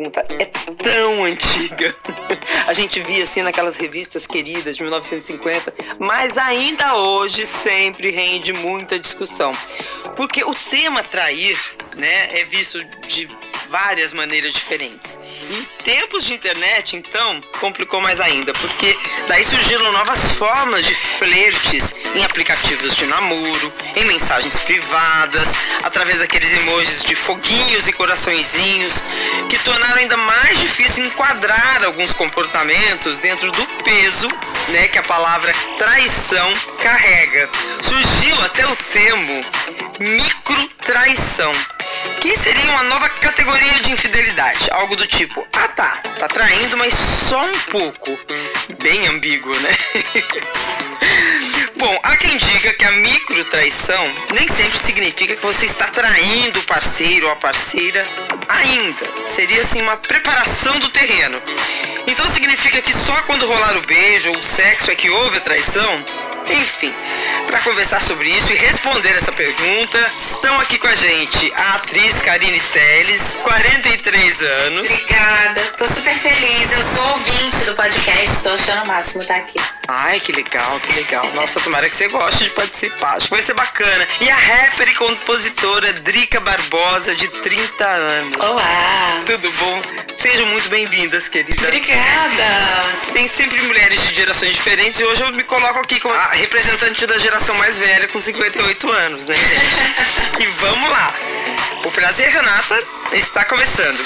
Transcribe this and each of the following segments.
pergunta é tão antiga. A gente via assim naquelas revistas queridas de 1950, mas ainda hoje sempre rende muita discussão. Porque o tema trair, né, é visto de várias maneiras diferentes. Tempos de internet, então, complicou mais ainda, porque daí surgiram novas formas de flertes em aplicativos de namoro, em mensagens privadas, através daqueles emojis de foguinhos e coraçõezinhos, que tornaram ainda mais difícil enquadrar alguns comportamentos dentro do peso né, que a palavra traição carrega. Surgiu até o termo microtraição que seria uma nova categoria de infidelidade. Algo do tipo, ah tá, tá traindo, mas só um pouco. Bem ambíguo, né? Bom, há quem diga que a micro traição nem sempre significa que você está traindo o parceiro ou a parceira ainda. Seria assim uma preparação do terreno. Então significa que só quando rolar o beijo ou o sexo é que houve a traição? Enfim, para conversar sobre isso e responder essa pergunta, estão aqui com a gente a atriz Karine Teles, 43 anos. Obrigada, tô super feliz. Eu sou ouvinte do podcast, tô achando o máximo estar tá aqui. Ai, que legal, que legal. Nossa, tomara que você goste de participar. Acho que vai ser bacana. E a rapper e compositora Drica Barbosa, de 30 anos. Olá! Tudo bom? Sejam muito bem-vindas, querida. Obrigada! Tem sempre mulheres de gerações diferentes e hoje eu me coloco aqui como a representante da geração mais velha com 58 anos, né, e vamos lá. O Prazer Renata está começando.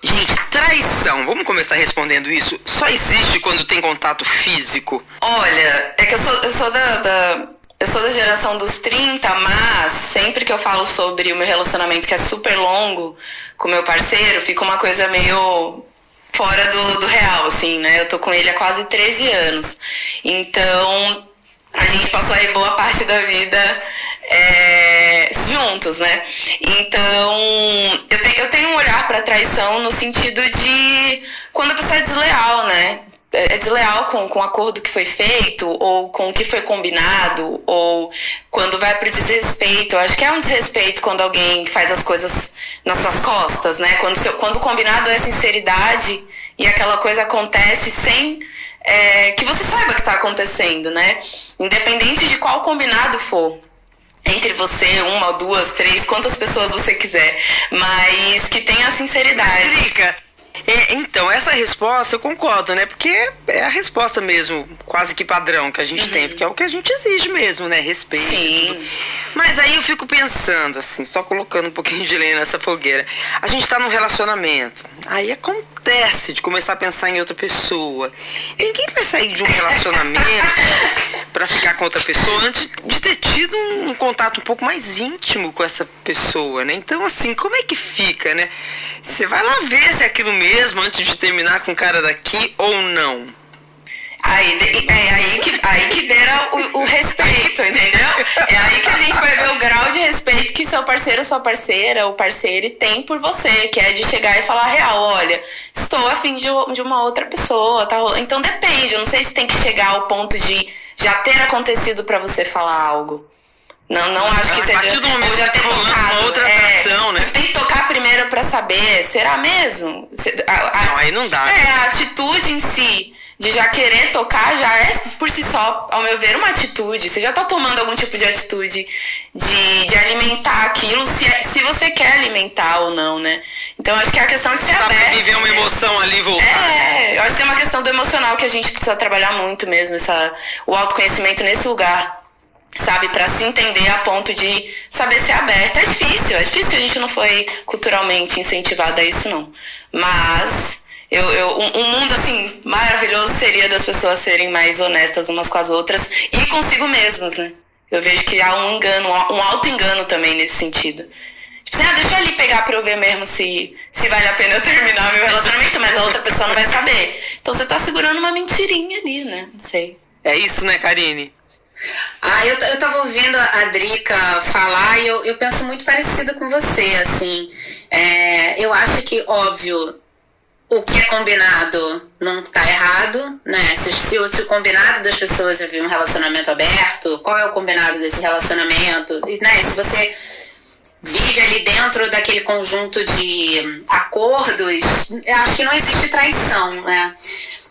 Gente, traição, vamos começar respondendo isso? Só existe quando tem contato físico? Olha, é que eu sou, eu sou da, da eu sou da geração dos 30, mas sempre que eu falo sobre o meu relacionamento que é super longo com meu parceiro, fica uma coisa meio fora do, do real, assim, né? Eu tô com ele há quase 13 anos. Então, a gente passou aí boa parte da vida é, juntos, né? Então, eu, te, eu tenho um olhar para traição no sentido de quando a pessoa é desleal, né? É, é desleal com, com o acordo que foi feito, ou com o que foi combinado, ou quando vai pro desrespeito. Eu acho que é um desrespeito quando alguém faz as coisas nas suas costas, né? Quando, seu, quando o combinado é sinceridade e aquela coisa acontece sem é, que você saiba que está acontecendo, né? Independente de qual combinado for entre você, uma, duas, três, quantas pessoas você quiser, mas que tenha sinceridade. Drica, é, então, essa resposta eu concordo, né? Porque é a resposta mesmo, quase que padrão que a gente uhum. tem, porque é o que a gente exige mesmo, né? Respeito. Sim. Mas aí eu fico pensando, assim, só colocando um pouquinho de lenha nessa fogueira. A gente tá num relacionamento. Aí acontece de começar a pensar em outra pessoa. Ninguém vai sair de um relacionamento para ficar com outra pessoa antes de ter tido um, um contato um pouco mais íntimo com essa pessoa, né? Então, assim, como é que fica, né? Você vai lá ver se é aquilo mesmo antes de terminar com o cara daqui ou não. Aí, é aí que, aí que beira o, o, respeito, entendeu? É aí que a gente vai ver o grau de respeito que seu parceiro, sua parceira, o parceiro tem por você, que é de chegar e falar real, olha, estou afim de, de uma outra pessoa, tá rolando. Então depende, eu não sei se tem que chegar ao ponto de já ter acontecido para você falar algo. Não, não acho que a seja. A partir do momento já ter tocado, uma outra é, atração, né? Tem que tocar primeiro para saber, será mesmo? A, a, não, aí não dá. É, né? a atitude em si de já querer tocar já é por si só, ao meu ver, uma atitude. Você já tá tomando algum tipo de atitude de, de alimentar aquilo, se, é, se você quer alimentar ou não, né? Então acho que é a questão de ser Dá aberto. Pra viver uma emoção ali voltar. É, eu acho que é uma questão do emocional que a gente precisa trabalhar muito mesmo, essa, o autoconhecimento nesse lugar sabe, para se entender a ponto de saber ser aberta. É difícil, é difícil que a gente não foi culturalmente incentivado a isso, não. Mas eu, eu, um, mundo assim maravilhoso seria das pessoas serem mais honestas umas com as outras e consigo mesmas, né? Eu vejo que há um engano, um auto-engano também nesse sentido. Tipo assim, ah, deixa eu ali pegar pra eu ver mesmo se, se vale a pena eu terminar meu relacionamento, mas a outra pessoa não vai saber. Então você tá segurando uma mentirinha ali, né? Não sei. É isso, né, Karine? Ah, eu, eu tava ouvindo a Drica falar e eu, eu penso muito parecida com você, assim. É, eu acho que, óbvio, o que é combinado não tá errado, né? Se, se, se, o combinado das pessoas é um relacionamento aberto, qual é o combinado desse relacionamento? Né? Se você vive ali dentro daquele conjunto de acordos, acho que não existe traição, né?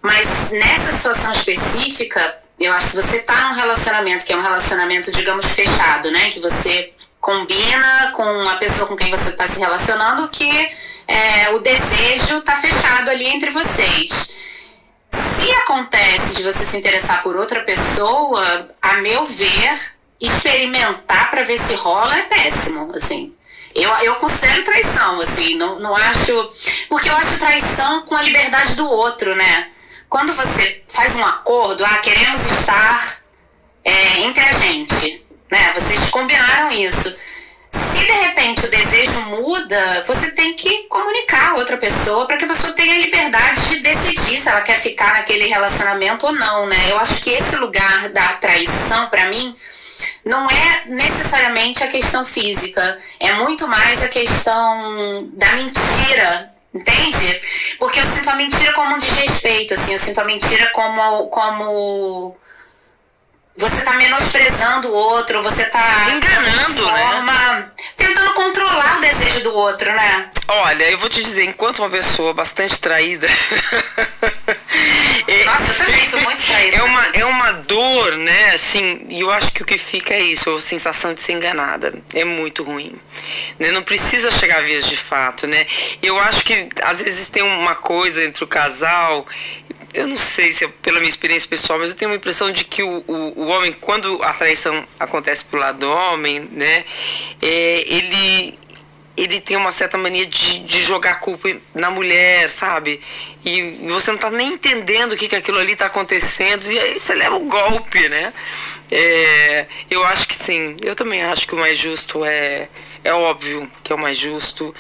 Mas nessa situação específica, eu acho que se você está num relacionamento que é um relacionamento, digamos, fechado, né? Que você combina com a pessoa com quem você está se relacionando que é, o desejo está fechado ali entre vocês. Se acontece de você se interessar por outra pessoa, a meu ver, experimentar para ver se rola é péssimo, assim. Eu, eu considero traição, assim, não, não acho. Porque eu acho traição com a liberdade do outro, né? Quando você faz um acordo, ah, queremos estar é, entre a gente, né? Vocês combinaram isso. Se de repente o desejo muda, você tem que comunicar a outra pessoa para que a pessoa tenha a liberdade de decidir se ela quer ficar naquele relacionamento ou não, né? Eu acho que esse lugar da traição, para mim, não é necessariamente a questão física, é muito mais a questão da mentira, entende? Porque eu sinto a mentira como um desrespeito, assim, eu sinto a mentira como como você tá menosprezando o outro, você tá enganando, né? forma, né? Tentando controlar o desejo do outro, né? Olha, eu vou te dizer, enquanto uma pessoa bastante traída. é, Nossa, eu também sou muito traída. É uma, é uma dor, né? Assim, e eu acho que o que fica é isso, a sensação de ser enganada. É muito ruim. Né? Não precisa chegar a vias de fato, né? Eu acho que às vezes tem uma coisa entre o casal eu não sei se é pela minha experiência pessoal, mas eu tenho uma impressão de que o, o, o homem, quando a traição acontece pro lado do homem, né, é, ele ele tem uma certa mania de, de jogar culpa na mulher, sabe? E você não tá nem entendendo o que, que aquilo ali tá acontecendo, e aí você leva o um golpe, né? É, eu acho que sim, eu também acho que o mais justo é, é óbvio que é o mais justo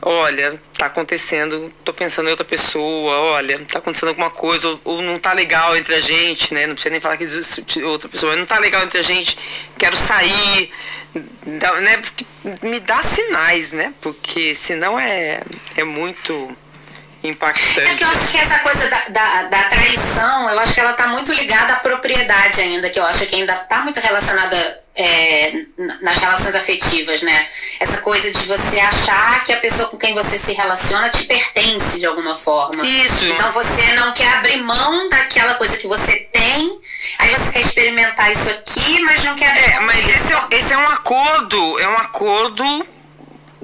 olha, tá acontecendo, tô pensando em outra pessoa, olha, tá acontecendo alguma coisa, ou, ou, não tá legal entre a gente, né? Não precisa nem falar que existe outra pessoa, não tá legal entre a gente, quero sair, né? Me dá sinais, né? Porque senão é, é muito impactante. É que eu acho que essa coisa da, da, da, traição, eu acho que ela tá muito ligada à propriedade ainda, que eu acho que ainda tá muito relacionada é, nas relações afetivas, né? Essa coisa de você achar que a pessoa com quem você se relaciona te pertence de alguma forma. Isso. Então você não quer abrir mão daquela coisa que você tem, aí você quer experimentar isso aqui, mas não quer abrir é, Mas esse é, esse é um acordo, é um acordo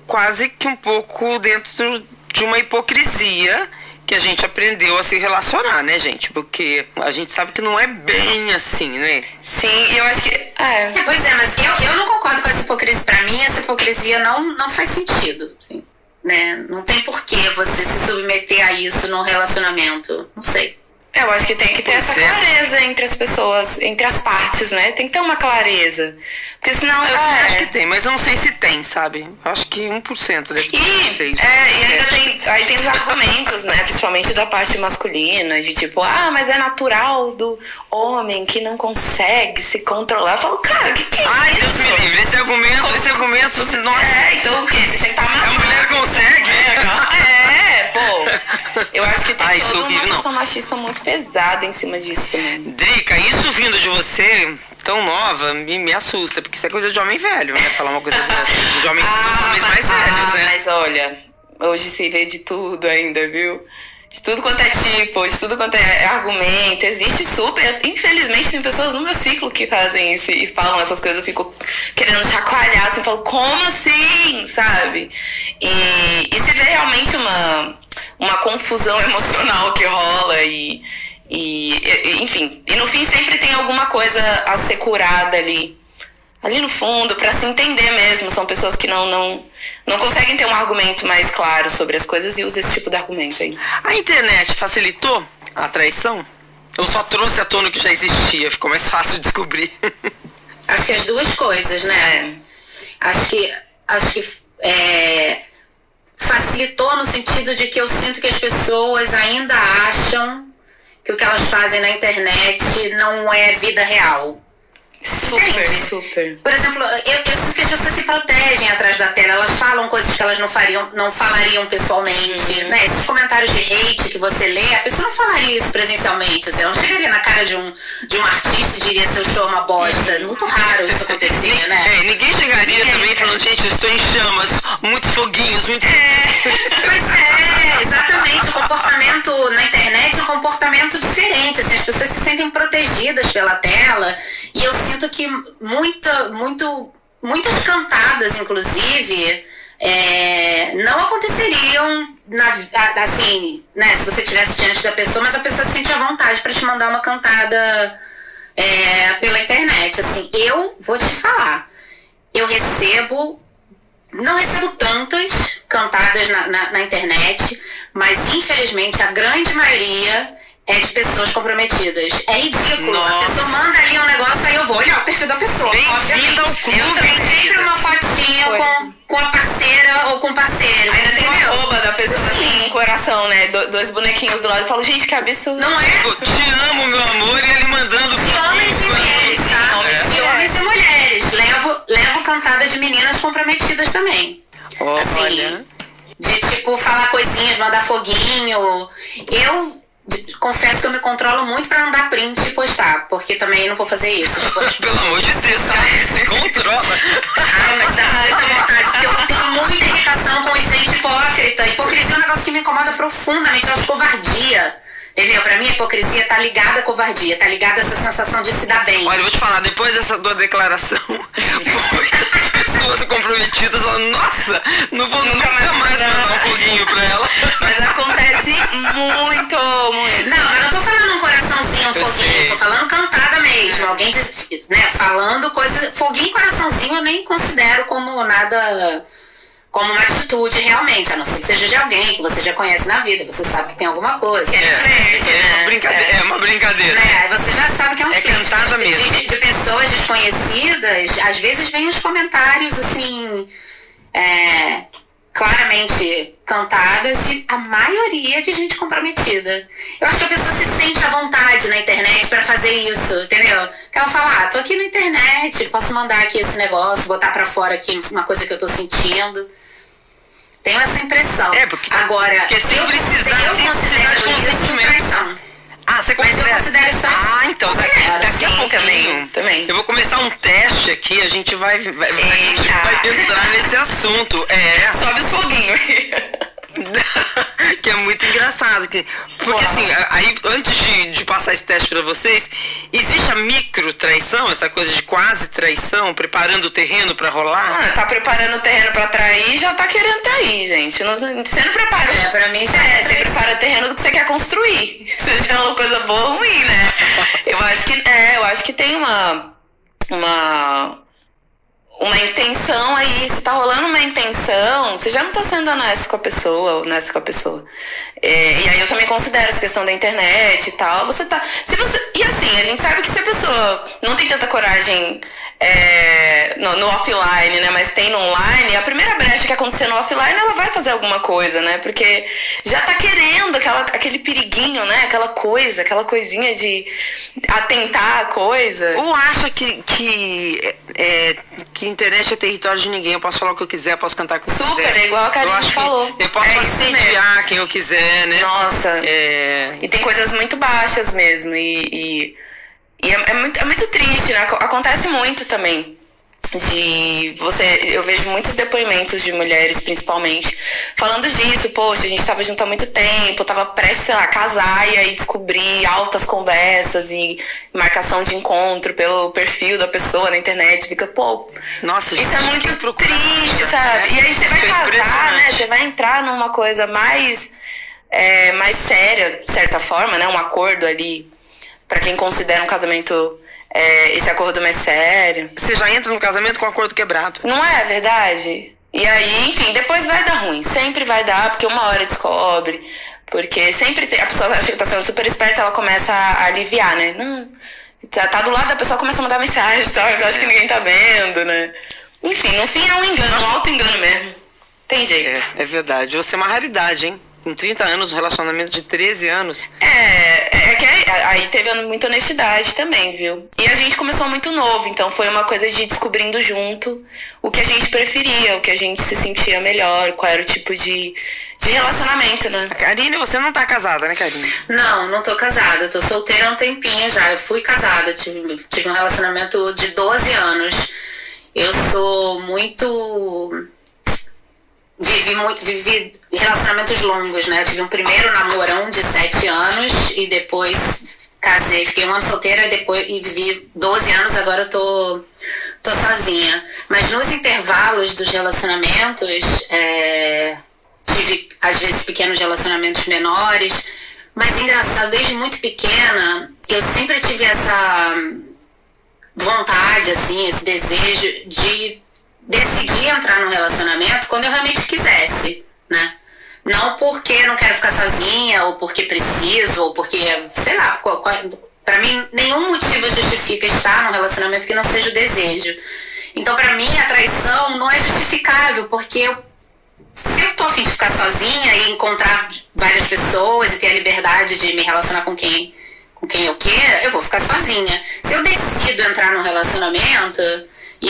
quase que um pouco dentro de uma hipocrisia que a gente aprendeu a se relacionar, né, gente? Porque a gente sabe que não é bem assim, né? Sim, eu acho que. É. é pois é, mas eu, eu não concordo com essa hipocrisia. Pra mim, essa hipocrisia não, não faz sentido. Assim, né? Não tem porquê você se submeter a isso num relacionamento. Não sei. Eu acho que tem que ter essa é. clareza entre as pessoas, entre as partes, né? Tem que ter uma clareza. Porque senão. Eu é... acho que tem, mas eu não sei se tem, sabe? Acho que 1% deve ter. E, sei, é, e ainda tem. Aí tem os argumentos, né? Principalmente da parte masculina, de tipo, ah, mas é natural do homem que não consegue se controlar. Eu falo, cara, o que, que é Ai, isso? Deus me livre, esse argumento, esse argumento, nossa. É, então o quê? Você tinha que estar tá A mulher consegue? É, é, pô. Eu acho que tem ah, toda uma questão machista muito pesada em cima disso também. Drica, isso vindo de você, tão nova, me, me assusta, porque isso é coisa de homem velho, né? Falar uma coisa dessa. De homem, ah, homens mais ah, velhos, né? Mas olha, hoje se vê de tudo ainda, viu? De tudo quanto é tipo, de tudo quanto é argumento, existe super. Infelizmente, tem pessoas no meu ciclo que fazem isso e falam essas coisas. Eu fico querendo chacoalhar, assim, falo, como assim? Sabe? E, e se vê realmente uma, uma confusão emocional que rola e, e, enfim, e no fim sempre tem alguma coisa a ser curada ali, ali no fundo, para se entender mesmo. São pessoas que não, não, não conseguem ter um argumento mais claro sobre as coisas e usam esse tipo de argumento aí. A internet facilitou a traição? Ou só trouxe à tona o que já existia? Ficou mais fácil de descobrir? Acho que as duas coisas, né? É. Acho que, acho que é, facilitou no sentido de que eu sinto que as pessoas ainda acham que o que elas fazem na internet não é vida real. Super, super. Por exemplo, eu, eu sinto que as pessoas se protegem atrás da tela, elas falam coisas que elas não fariam, não falariam pessoalmente, Uhum. né? Esses comentários de hate que você lê, a pessoa não falaria isso presencialmente, assim, ela não chegaria na cara de um, de um artista e diria seu show é uma bosta. Muito raro isso acontecer, né? É, ninguém chegaria também falando, gente, eu estou em chamas, muitos foguinhos, muito. Pois é, exatamente. O comportamento na internet é um comportamento diferente. Assim, as pessoas se sentem protegidas pela tela. E eu sinto que muita, muito, muitas cantadas, inclusive, é, não aconteceriam na, a- assim, né, se você estivesse diante da pessoa, mas a pessoa se sente à vontade para te mandar uma cantada é, pela internet. Assim, eu vou te falar. Eu recebo não recebo tantas cantadas na, na, na internet, mas infelizmente a grande maioria é de pessoas comprometidas. É ridículo. Nossa. A pessoa manda ali um negócio, aí eu vou olhar o perfil da pessoa. Ao clube, Eu tenho sempre uma fotinha com, com a parceira ou com o parceiro. Ainda tem uma arroba da pessoa Sim. assim, um coração, né? Do- dois bonequinhos do lado. Eu falo, gente, que absurdo. Não é? Pô, Te amo, meu amor, e ele mandando. De homens e mulheres, tá? E De homens e mulheres. Levo, levo cantada de meninas comprometidas também. Olha. Assim, de tipo falar coisinhas, mandar foguinho. Eu confesso que eu me controlo muito pra não dar print e postar, porque também não vou fazer isso. Tipo, as Pelo amor de Deus, se controla. Ai, mas dá muita vontade, porque eu tenho muita irritação com gente hipócrita. Hipocrisia é um negócio que me incomoda profundamente, eu acho covardia. Entendeu? Pra mim, a hipocrisia tá ligada à covardia, tá ligada a essa sensação de se dar bem. Olha, eu vou te falar, depois dessa tua declaração, comprometidas nossa, não vou nunca, mais mais mandar. um foguinho pra ela. Mas acontece muito, muito. Não, mas não tô falando um coraçãozinho, um Eu foguinho, tô falando cantada mesmo. Alguém diz, né, falando coisa. Foguinho e coraçãozinho eu nem considero como nada. Como uma atitude realmente, a não ser que seja de alguém que você já conhece na vida, você sabe que tem alguma coisa. Que é diferente, É, né? uma brincadeira, é uma brincadeira. Né? Aí você já sabe que é um É filme. cantada de, mesmo. De, de pessoas desconhecidas, às vezes vem uns comentários assim. é, claramente cantadas e a maioria de gente comprometida. Eu acho que a pessoa se sente à vontade na internet pra fazer isso, entendeu? Que ela fala, ah, tô aqui na internet, posso mandar aqui esse negócio, botar pra fora aqui uma coisa que eu tô sentindo. Tenho essa impressão. É, porque- Agora, porque sem eu, precisar- eu sem precisar de traição. Ah, você Mas eu considera? considero isso Ah, então daqui, daqui a pouquinho também, também. Eu vou começar um teste aqui, a gente vai, vai, a gente vai entrar nesse assunto. É, Sobe os foguinhos. que é muito engraçado. Que, porque Uau. assim, aí antes de, de passar esse teste pra vocês, existe a micro traição, essa coisa de quase traição, preparando o terreno pra rolar? Ah, tá preparando o terreno pra trair já tá querendo trair, gente. Não, você não prepara. É, pra mim já É, é. você prepara terreno do que você quer construir. Seja uma coisa boa ou ruim, né? Eu acho que é, eu acho que tem uma uma uma intenção aí, se tá rolando uma intenção, você já não tá sendo honesto com a pessoa, honesto com a pessoa. É, e aí eu também considero essa questão da internet e tal. Você tá. Se você, e assim, a gente sabe que se a pessoa não tem tanta coragem é, no, no offline, né? Mas tem no online, a primeira brecha que acontecer no offline, ela vai fazer alguma coisa, né? Porque já tá querendo aquela, aquele periguinho, né? Aquela coisa, aquela coisinha de atentar a coisa. Ou acha que, que, é, que internet é território de ninguém, eu posso falar o que eu quiser, posso cantar eu Super, quiser. é igual a Karine eu falou. Eu posso É assediar quem eu quiser, né? Nossa. É, E tem coisas muito baixas mesmo. E, e, e é, é muito, é muito triste, né? Aco- Acontece muito também. De você, eu vejo muitos depoimentos de mulheres, principalmente, falando disso. Poxa, a gente tava junto há muito tempo, tava prestes, sei lá, a casar e aí descobrir altas conversas e marcação de encontro pelo perfil da pessoa na internet. Fica, pô, Nossa, isso é gente, muito quem procura triste, sabe? né? E aí você vai é casar, né? Você vai entrar numa coisa mais, é, mais séria, de certa forma, né? Um acordo ali, pra quem considera um casamento, é, esse acordo mais sério. Você já entra no casamento com o acordo quebrado. Não é verdade? E aí, enfim, depois vai dar ruim. Sempre vai dar, porque uma hora descobre. Porque sempre tem, a pessoa acha que tá sendo super esperta, ela começa a aliviar, né? Não. Tá, tá do lado da pessoa, começa a mandar mensagem, tal, eu acho que ninguém tá vendo, né? Enfim, no fim é um engano, um auto-engano mesmo. Tem jeito. É, é verdade. Você é uma raridade, hein? Com 30 anos, um relacionamento de 13 anos. É, é que é, aí teve muita honestidade também, viu? E a gente começou muito novo, então foi uma coisa de descobrindo junto o que a gente preferia, o que a gente se sentia melhor, qual era o tipo de, de relacionamento, né? Karine, você não tá casada, né, Karine? Não, não tô casada. Tô solteira há um tempinho já. Eu fui casada, tive, tive um relacionamento de 12 anos. Eu sou muito vivi muito, vivi relacionamentos longos, né? Eu tive um primeiro namorão de sete anos e depois casei, fiquei um ano solteira e depois e vivi 12 anos, agora eu tô, tô sozinha. Mas nos intervalos dos relacionamentos, é, tive às vezes pequenos relacionamentos menores, mas engraçado, desde muito pequena, eu sempre tive essa vontade, assim, esse desejo de decidi entrar num relacionamento quando eu realmente quisesse, né? Não porque não quero ficar sozinha, ou porque preciso, ou porque, sei lá, para mim nenhum motivo justifica estar num relacionamento que não seja o desejo. Então, para mim, a traição não é justificável, porque eu, se eu tô afim de ficar sozinha e encontrar várias pessoas e ter a liberdade de me relacionar com quem, com quem eu queira, eu vou ficar sozinha. Se eu decido entrar num relacionamento,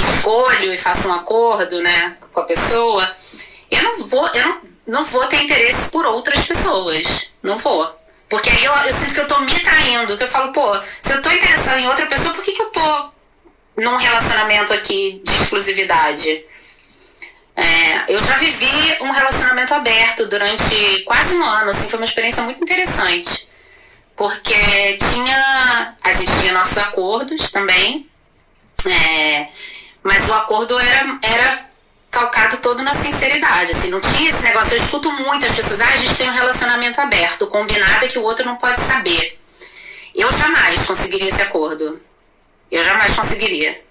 escolho e faço um acordo, né, com a pessoa, eu não vou, eu não, não vou ter interesse por outras pessoas. Não vou. Porque aí eu, eu sinto que eu tô me traindo, que eu falo, pô, se eu tô interessada em outra pessoa, por que, que eu tô num relacionamento aqui de exclusividade? É, eu já vivi um relacionamento aberto durante quase um ano, assim, foi uma experiência muito interessante. Porque tinha. A gente tinha nossos acordos também. É, mas o acordo era, era calcado todo na sinceridade, assim, não tinha esse negócio. Eu escuto muito as pessoas, ah, a gente tem um relacionamento aberto, combinado é que o outro não pode saber. Eu jamais conseguiria esse acordo. Eu jamais conseguiria.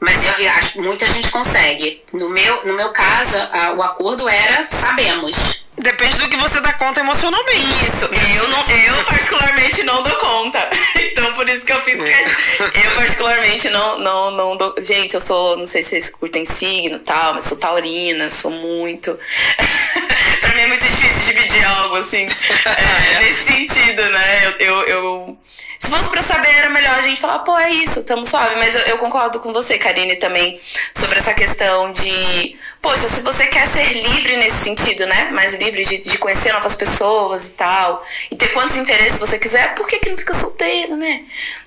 Mas eu acho que muita gente consegue. No meu, no meu caso, a, o acordo era sabemos. Depende do que você dá conta emocionalmente. Isso, eu, não, eu particularmente não dou conta. Então por isso que eu fico Eu particularmente não, não, não dou. Gente, eu sou, não sei se vocês curtem signo e tal, mas sou taurina, sou muito. pra mim é muito difícil dividir algo assim. É, nesse sentido, né? eu, eu, eu fosse pra saber, era melhor a gente falar, pô, é isso, tamo suave. Mas eu, eu, concordo com você, Karine, também, sobre essa questão de, poxa, se você quer ser livre nesse sentido, né? Mais livre de, de conhecer novas pessoas e tal, e ter quantos interesses você quiser, por que, que não fica solteiro, né?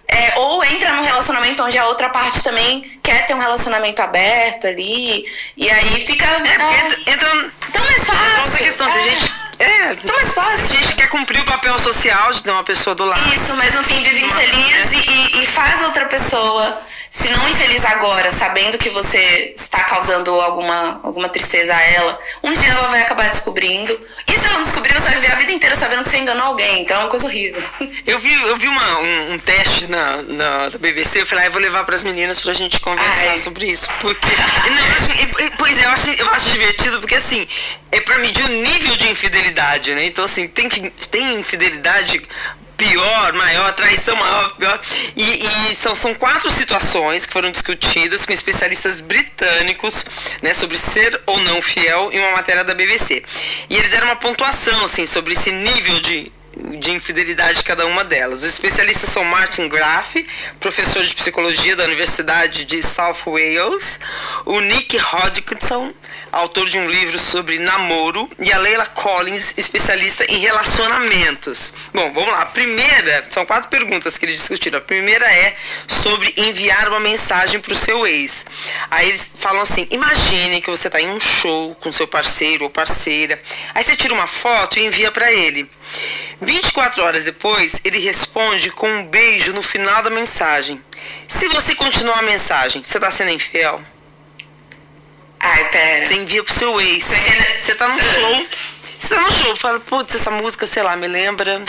É, ou entra num relacionamento onde a outra parte também quer ter um relacionamento aberto ali, e aí fica. É, é, entra. Então é fácil. Essa questão, é. gente é, então mais fácil. A gente quer cumprir o papel social de ter uma pessoa do lado. Isso, mas no fim vive infeliz e, e, e faz outra pessoa, se não infeliz agora, sabendo que você está causando alguma, alguma tristeza a ela, um dia ela vai acabar descobrindo. E se ela não descobrir, você vai viver a vida inteira sabendo que você enganou alguém. Então é uma coisa horrível. Eu vi, eu vi uma, um, um teste na, na, na BBC, eu falei, ah, eu vou levar para as meninas pra gente conversar Ai. sobre isso. Porque. não, eu acho, pois é, eu acho, eu acho divertido, porque assim, é para medir o nível de infidelidade, né? Então, assim, tem, tem infidelidade pior, maior, traição maior, pior. E, e, são, são quatro situações que foram discutidas com especialistas britânicos, né, sobre ser ou não fiel em uma matéria da BBC. E eles deram uma pontuação, assim, sobre esse nível de de infidelidade de cada uma delas. Os especialistas são Martin Graff, professor de psicologia da Universidade de South Wales, o Nick Hodgkinson, autor de um livro sobre namoro, e a Leila Collins, especialista em relacionamentos. Bom, vamos lá. A primeira, são quatro perguntas que eles discutiram. A primeira é sobre enviar uma mensagem para o seu ex. Aí eles falam assim: imagine que você está em um show com seu parceiro ou parceira, aí você tira uma foto e envia para ele. 24 horas depois, ele responde com um beijo no final da mensagem. Se você continuar a mensagem, você está sendo infiel? Ai, pera. Você envia pro seu ex. Você tá no show. Você tá no show, fala, putz, essa música, sei lá, me lembra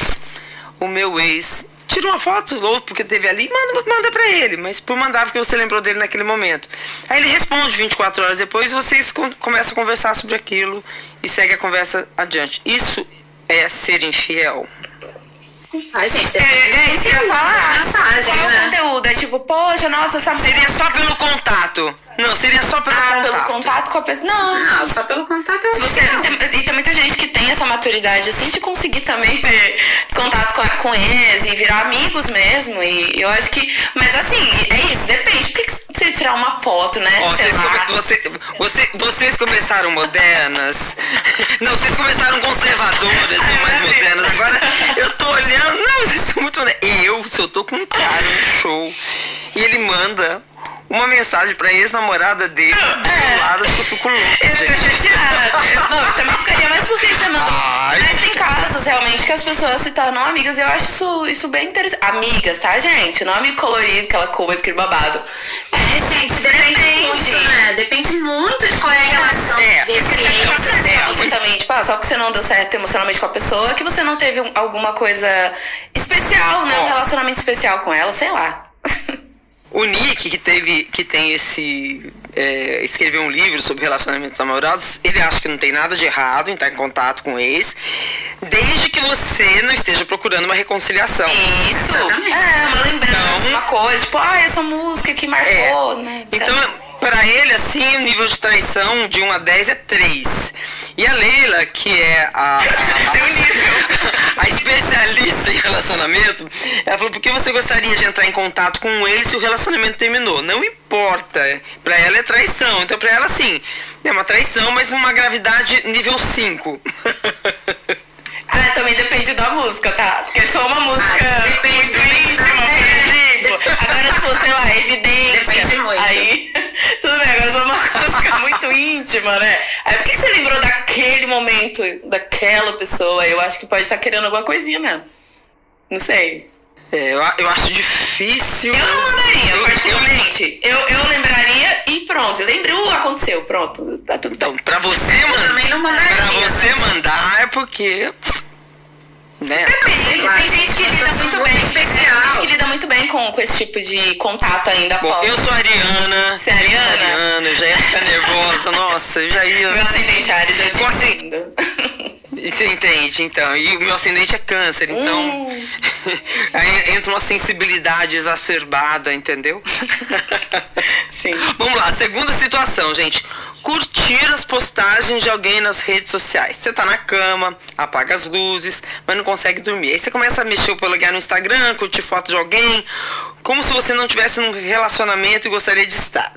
o meu ex. Tira uma foto, ou porque teve ali, manda, manda pra ele, mas por mandar porque você lembrou dele naquele momento. Aí ele responde 24 horas depois, vocês começam a conversar sobre aquilo e segue a conversa adiante. Isso é ser infiel. Ai, gente, É, é isso que eu ia falar. Mensagem, Qual é o né? conteúdo? É tipo, poxa, nossa, essa Seria só pelo contato. Não, seria só pelo Ah, contato. pelo contato com a pessoa. Não. Não, só pelo contato acho você, tem, e tem muita gente que tem essa maturidade, assim, de conseguir também ter contato com, com eles e virar amigos mesmo. E eu acho que. Mas assim, é isso, depende. Por que, que você tirar uma foto, né? Ó, vocês, come- você- você- vocês começaram modernas. Não, vocês começaram conservadoras e mais modernas. Agora eu tô olhando. Não, vocês são muito modernas. Eu, se eu tô com um cara no show e ele manda uma mensagem pra ex-namorada dele do lado, acho que eu fico louco. Eu fico chateada. Não, eu também ficaria, mas por que você mandou? Ai. Mas tem casos realmente que as pessoas se tornam amigas. Eu acho isso, isso bem interessante. Amigas, tá, gente? Não amigo colorido, aquela coisa, aquele babado. É, gente, depende, Depende. muito, né? Depende muito de qual é a relação É. desse ex, assim. É, assim também, tipo, ah, só que você não deu certo emocionalmente com a pessoa, que você não teve um- alguma coisa especial, né? Um relacionamento especial com ela, sei lá. O Nick, que teve, que tem esse. é, escreveu um livro sobre relacionamentos amorosos, ele acha que não tem nada de errado em estar em contato com o ex, desde que você não esteja procurando uma reconciliação. Isso. Exatamente. É, uma lembrança, Então- uma coisa, tipo, ah, essa música que marcou, né? sei lá. Então, pra ele, assim, o nível de traição de 1 a 10 é 3. E a Leila, que é a, a, Tem um nível. a especialista em relacionamento, ela falou, por que você gostaria de entrar em contato com um ex se o relacionamento terminou? Não importa. Pra ela é traição. Então, pra ela, assim, é uma traição, mas uma gravidade nível 5. Ah, também depende da música, tá? Porque se for uma música Ah, depende, muito depende íntima, é. Agora, se for, sei lá, evidência. Depende muito. Aí, tudo bem, agora se for uma música muito íntima, né? Aí por que você lembrou daquele momento, daquela pessoa? Eu acho que pode estar querendo alguma coisinha mesmo. Não sei. É, eu, eu acho difícil. Eu não mandaria, Eu- particularmente. Eu, eu lembraria e pronto. Lembrou, aconteceu, pronto. Tá tudo Então, bem. pra você Eu mandar. também não mandaria, Pra você mandar é porque. Né? Gente, Claro, tem gente que lida muito muito bem. especial. Tem gente que lida muito bem com, com esse tipo de contato ainda Bom, eu sou a Ariana. Você é Ariana? Ariana, eu já ia ficar nervosa. Nossa, eu já ia. Meu ascendente Ares, eu te assim? Você entende, então. E o meu ascendente é câncer, então. Hum. Aí entra uma sensibilidade exacerbada, entendeu? Sim. Vamos lá, segunda situação, gente. Curtir as postagens de alguém nas redes sociais. Você tá na cama, apaga as luzes, mas não consegue dormir. Aí você começa a mexer o polegar no Instagram, curtir foto de alguém, como se você não tivesse num relacionamento e gostaria de estar.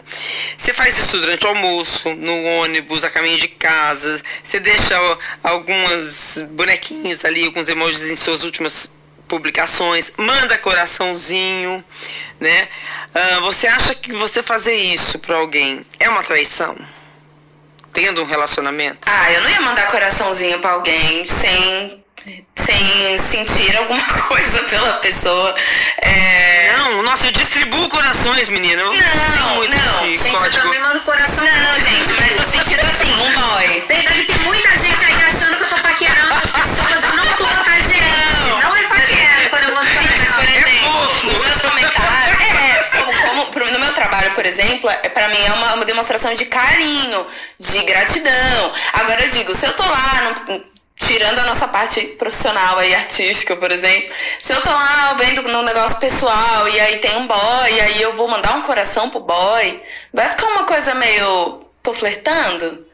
Você faz isso durante o almoço, no ônibus, a caminho de casa. Você deixa ó, algumas bonequinhos ali, alguns emojis em suas últimas publicações, manda coraçãozinho, né? Ah, você acha que você fazer isso pra alguém é uma traição? Tendo um relacionamento? Ah, eu não ia mandar coraçãozinho pra alguém sem, sem sentir alguma coisa pela pessoa. É... Não, nossa, eu distribuo corações, menina. Eu Não, tenho muito não. Gente, eu código. também mando coração. Não, gente, mas no sentido assim, um boy. Tem, deve ter muita gente aí achando que eu tô paquerando as pessoas. Eu não tô, trabalho, por exemplo, é, pra mim é uma, uma demonstração de carinho, de gratidão. Agora eu digo, se eu tô lá, no- tirando a nossa parte profissional aí, artística, por exemplo, se eu tô lá vendo no negócio pessoal e aí tem um boy, e aí eu vou mandar um coração pro boy, vai ficar uma coisa meio. tô flertando?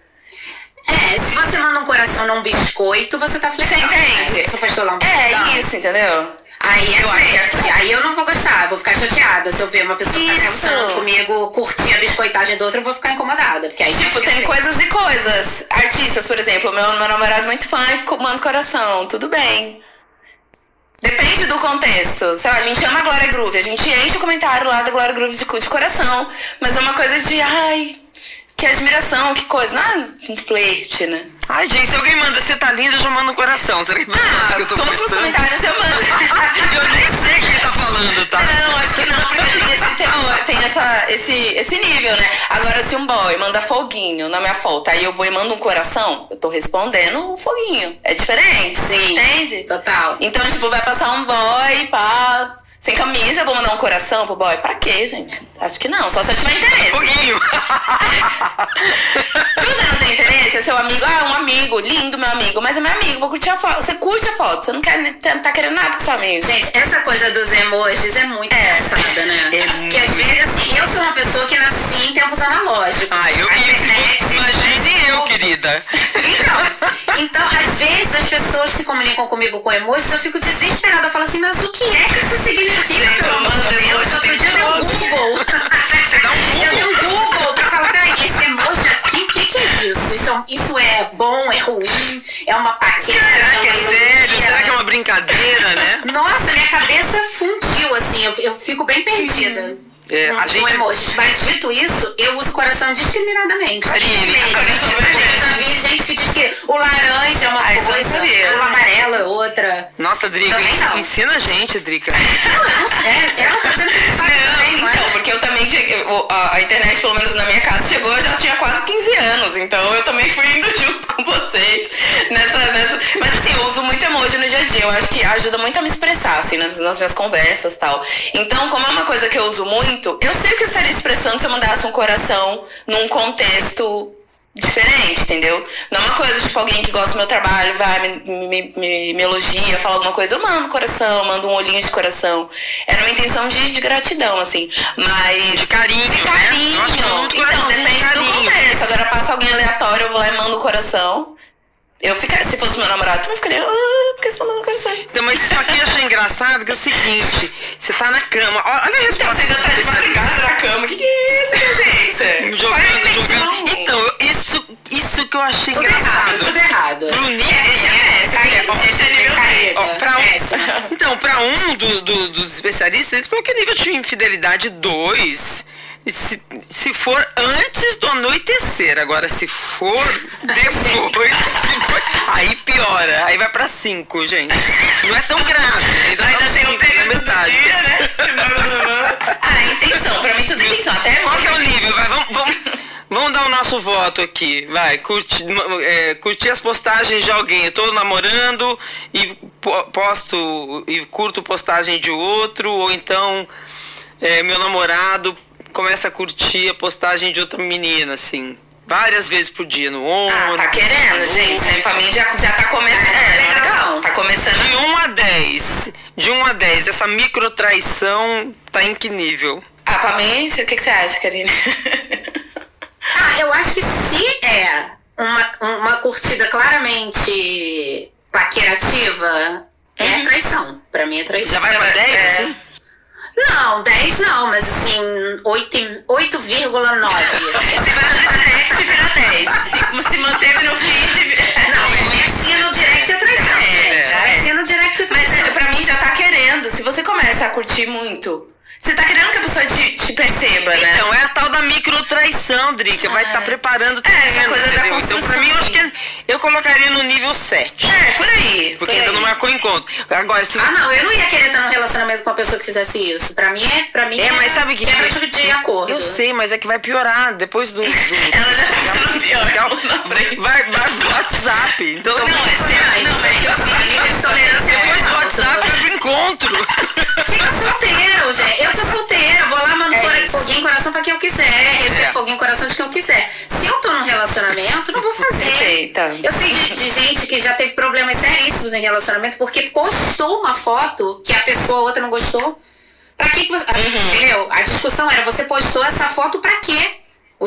É, se você manda um coração num biscoito, você tá flertando. Você entende? né? Você um É biscoitão. isso, entendeu? Aí Eu acho que é flerte. Aí eu não vou gostar, vou ficar chateada. Se eu ver uma pessoa Isso. emocionando comigo, curtir a biscoitagem do outro, eu vou ficar incomodada. Porque aí Tipo, tem coisas e coisas. Artistas, por exemplo, meu, meu namorado é muito fã e manda coração, tudo bem. Depende do contexto. Sei lá, a gente ama a Glória Groove, a gente enche o comentário lá da Glória Groove de, de coração. Mas é uma coisa de, ai, que admiração, que coisa. Não é um flerte, né? Ai, gente, se alguém manda você tá linda, eu já mando um coração. Será que Ah, que eu tô todos os flertando? comentários eu mando. Eu nem sei quem tá falando, tá? Não, acho que não, porque tem esse teor, tem essa, esse, esse nível, né? Agora, se um boy manda foguinho na minha foto, aí eu vou e mando um coração, eu tô respondendo o foguinho. É diferente, Sim. entende? Total. Então, tipo, vai passar um boy, pá, sem camisa, eu vou mandar um coração pro boy? Pra quê, gente? Acho que não, só se eu tiver interesse. Foguinho. se você não tem interesse, é seu amigo, ah, um amigo, lindo meu amigo, mas é meu amigo, vou curtir a foto. Você curte a foto, você não quer, não tá querendo nada com seu amigo. Gente, essa coisa dos emojis é muito é. engraçada, né? É Porque às vezes, assim, eu sou uma pessoa que nasci em tempos analógicos. Ah, eu a internet, Imagine eu, querida. Então, então, às vezes as pessoas se comunicam comigo com emojis, eu fico desesperada. Eu falo assim, mas o que é que isso significa? Emoji. Outro dia eu dei um Google. Eu dei um Google pra falar, peraí, esse emoji aqui, o que, é isso? isso? É é bom, é ruim? É uma paquera? Que é, é sério? Será que é uma brincadeira, né? Nossa, minha cabeça fundiu, assim, eu fico bem perdida. É, um, a gente... emoji. Mas dito isso, eu uso coração discriminadamente. Eu já vi gente que diz que o laranja é uma Ah, eu coisa, o amarelo é outra. Nossa, Drica, não. ensina a gente, Drica. Não, eu não sei. É, dizendo que sabe também, não é? Então, porque eu também cheguei, a, a internet, pelo menos na minha casa, chegou, eu já tinha quase 15 anos, então eu também fui indo junto com vocês nessa, nessa. Mas assim, eu uso muito emoji no dia a dia, eu acho que ajuda muito a me expressar, assim, nas, nas minhas conversas e tal. Então, como é uma coisa que eu uso muito, eu sei o que eu estaria expressando se eu mandasse um coração num contexto diferente, entendeu? Não é uma coisa tipo alguém que gosta do meu trabalho, vai, me, me, me, me elogia, fala alguma coisa, eu mando coração, mando um olhinho de coração. Era uma intenção de, de gratidão, assim. Mas. De carinho, De né? carinho. É muito Então, coraçãozinho de depende do contexto. Agora passa alguém aleatório, eu vou lá e mando o coração. Eu ficaria, se fosse meu namorado, eu também ficaria, ah, por que você tá mandando coração? Então, mas isso aqui eu achei engraçado, que é o seguinte, você tá na cama, olha a Então, resposta. você ainda tá de madrugada na cama, o que, que é isso, gente? Qual é Jogando, jogando. Então, eu- isso, isso que eu achei Tudo errado, engraçado. tudo errado. Pro nível. É, é esse é um, então, pra um do- do- dos especialistas, ele falou que nível de infidelidade 2. Se, se for antes do anoitecer, agora se for depois, se for- aí piora, aí vai pra 5, gente. Não é tão grave, ainda, Ainda dá tem um período do metade. dia, né? ah, intenção, pra mim tudo é intenção. Até Qual que é o nível? Vai, vamos, vamos, vamos dar o nosso voto aqui. Vai, curti, é, curtir as postagens de alguém. Eu tô namorando e po- posto e curto postagem de outro, ou então é, meu namorado começa a curtir a postagem de outra menina, assim. Várias vezes por dia, no ônibus. Ah, tá querendo, no- gente. Isso aí pra mim já, já tá começando. É, Legal. legal. Tá começando. De 1 a 10. De 1 a 10, essa micro traição tá em que nível? Ah, pra mim, o que, que você acha, Karine? Ah, eu acho que se é uma, uma curtida claramente paquerativa, é traição. Pra mim é traição. Já vai pra 10, É. assim? Não, 10 não, mas assim, 8 e- 8,9. Se vai no direct, vira 10. Se, se manteve no feed. Não, é assim no direct é traição, É, gente. é. É assim no direct é Mas traição. é, pra mim já tá querendo. Se você começa a curtir muito, você tá querendo que a pessoa te, te perceba, né? Então, é a tal da micro traição, Drica. Vai estar preparando tudo. É, essa coisa da entendeu? Então, construção. pra mim, eu acho que eu colocaria no nível 7. É, por aí. Porque por ainda aí. não marcou encontro. Agora, se. Ah, não, eu não ia querer estar num relacionamento com uma pessoa que fizesse isso. Pra mim é, pra mim É, mas sabe o que quebra que- de acordo. Eu sei, mas é que vai piorar depois do. do... Ela já tá ficando pior na frente. Vai, vai pro WhatsApp. Então, Não, é sério. Não, mas eu nível de tolerância é depois do. WhatsApp é encontro. Fica solteiro, gente. Eu sou solteira, vou lá, mando É fora- foguinho coração pra quem eu quiser, recebo É. foguinho coração de quem eu quiser. Se eu tô num relacionamento, não vou fazer. Perfeita. Eu sei de, de gente que já teve problemas seríssimos em relacionamento porque postou uma foto que a pessoa a outra não gostou. Pra que, que você. Uhum. Entendeu? A discussão era: você postou essa foto pra quê?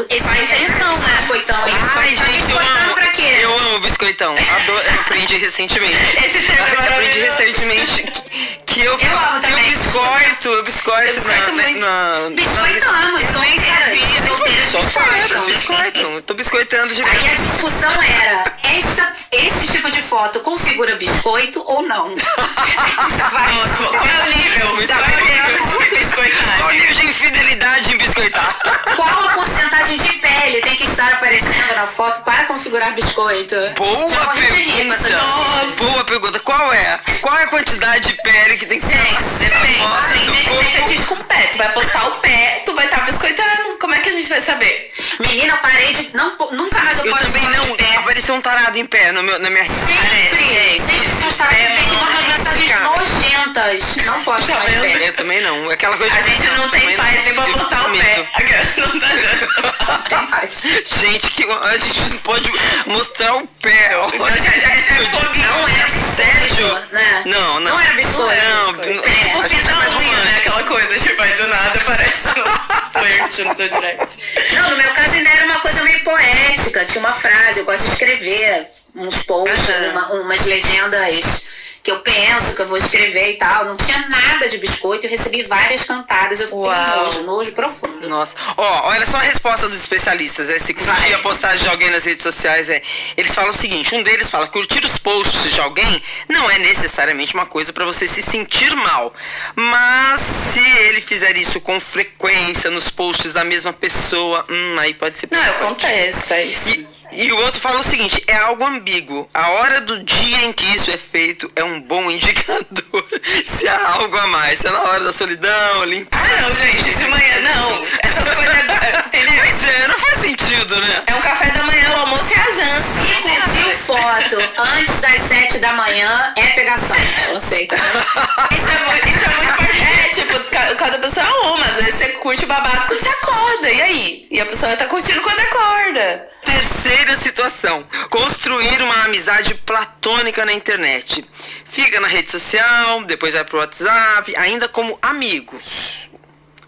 Esse, Com a intenção, né? biscoitão aí. Ai, Tá gente, eu biscoitando amo. pra quê? Eu amo biscoitão. Adoro, eu aprendi recentemente. Esse termo é Eu aprendi maravilhoso. recentemente que, eu, Eu amo que eu também. biscoito, eu biscoito, Eu biscoito na, muito. na, Biscoitamos, solteiras. Solteiras Só biscoitam. biscoitam. Eu tô biscoitando direto. Aí a discussão era: esta, este tipo de foto configura biscoito ou não? Já vai. Nossa, qual é o nível? Já vai o nível de biscoitagem. Qual o nível de infidelidade em biscoitar? Qual a porcentagem de pele tem que estar aparecendo na foto para configurar biscoito? Boa de pergunta. Boa pergunta. Qual é? Qual é a quantidade de pele que tem que ser? Gente, depende. Tem gente fetiche com o pé. Tu vai postar o pé, tu vai estar biscoitando. Como é que a gente vai saber? Menina, eu parei de. Não, nunca mais eu, Eu posto também não. Apareceu um tarado em pé no meu, na minha Sempre, Parece, gente. sempre postava É, em pé, que não, manda umas mensagens nojentas. Não posto Tá mais pé. Eu também não. Aquela coisa A gente não tem pai nem pra eu postar o pé. Não tá dando. Tem. Gente, que a gente não pode mostrar o pé. ó. Então já, já recebe foguinho. Não era biscoito, Sério? né? Não, não. Não era biscoito. Não, É, não. tipo pisa é mais né? Aquela coisa, tipo, aí do nada aparece um flerte no seu direct. Não, no meu caso ainda era uma coisa meio poética. Tinha uma frase, eu gosto de escrever uns posts, Aham. uma- umas legendas que eu penso que eu vou escrever e tal. Não tinha nada de biscoito, eu recebi várias cantadas. Eu fiquei Uau. nojo, nojo profundo. Nossa. Ó, olha só a resposta dos especialistas. É, se curtir a postagem de alguém nas redes sociais, é. Eles falam o seguinte: um deles fala, curtir os posts de alguém não é necessariamente uma coisa pra você se sentir mal. Mas se ele fizer isso com frequência nos posts da mesma pessoa, hum, aí pode ser Não, preocupante. acontece, é isso. E, e o outro fala o seguinte: é algo ambíguo. A hora do dia em que isso é feito é um bom indicador se há algo a mais. Se é na hora da solidão, limpa. Ah, não, gente, de manhã, não. Essas coisas, é- entendeu? Pois é, não faz sentido, né? É um café da manhã, o almoço e a janta. Se Foto antes das sete da manhã, é pegação. Eu sei, tá? Isso é muito, isso é muito importante. É, tipo, ca- cada pessoa é uma. Às vezes você curte o babado quando você acorda. E aí? E a pessoa tá curtindo quando acorda. Terceira situação: construir uma amizade platônica na internet. Fica na rede social, depois vai pro WhatsApp, ainda como amigos.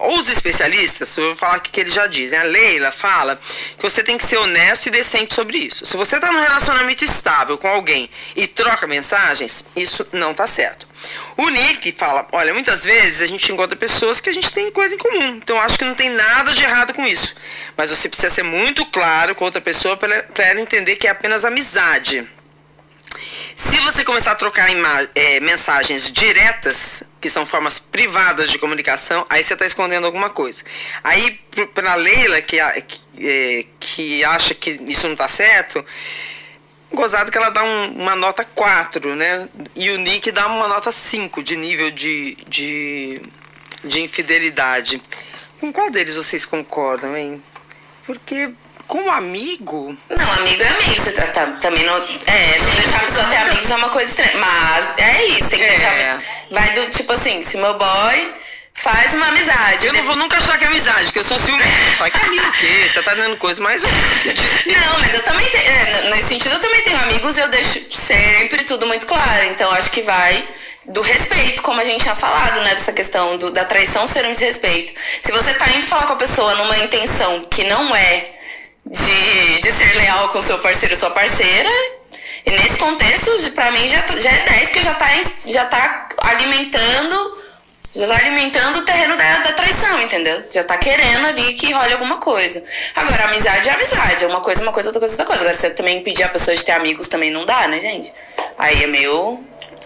Os especialistas, eu vou falar aqui que eles já dizem, a Leila fala que você tem que ser honesto e decente sobre isso. Se você está num relacionamento estável com alguém e troca mensagens, isso não tá certo. O Nick fala, olha, muitas vezes a gente encontra pessoas que a gente tem coisa em comum, então acho que não tem nada de errado com isso. Mas você precisa ser muito claro com outra pessoa para ela entender que é apenas amizade. Se você começar a trocar eh, mensagens diretas, que são formas privadas de comunicação, aí você está escondendo alguma coisa. Aí, para Leila, que, que, eh, que acha que isso não está certo, gozado que ela dá um- uma nota 4, né? E o Nick dá uma nota 5 de nível de, de, de infidelidade. Com qual deles vocês concordam, hein? Porque, como amigo, Não, amigo é amigo. Você tá, tá- também não. É, não deixar a pessoa ter amigos é uma coisa estranha. Mas é isso, tem que É. deixar. Vai do tipo assim, se meu boy faz uma amizade. Eu não vou nunca achar que é amizade, porque eu sou ciumento. Fala que amigo o quê? Você tá dando coisa, mas... Não, mas eu também tenho. é, nesse sentido, eu também tenho amigos e eu deixo sempre tudo muito claro. Então, acho que vai do respeito, como a gente tinha falado, né? Dessa questão do- da traição ser um desrespeito. Se você tá indo falar com a pessoa numa intenção que não é de, de ser leal com seu parceiro ou sua parceira. E nesse contexto, pra mim, já, já é 10, porque já tá, já tá alimentando. Já tá alimentando o terreno da, da traição, entendeu? Já tá querendo ali que role alguma coisa. Agora, amizade é amizade. É uma coisa, uma coisa, outra coisa, outra coisa. Agora, você também pedir a pessoa de ter amigos também não dá, né, gente? Aí é meio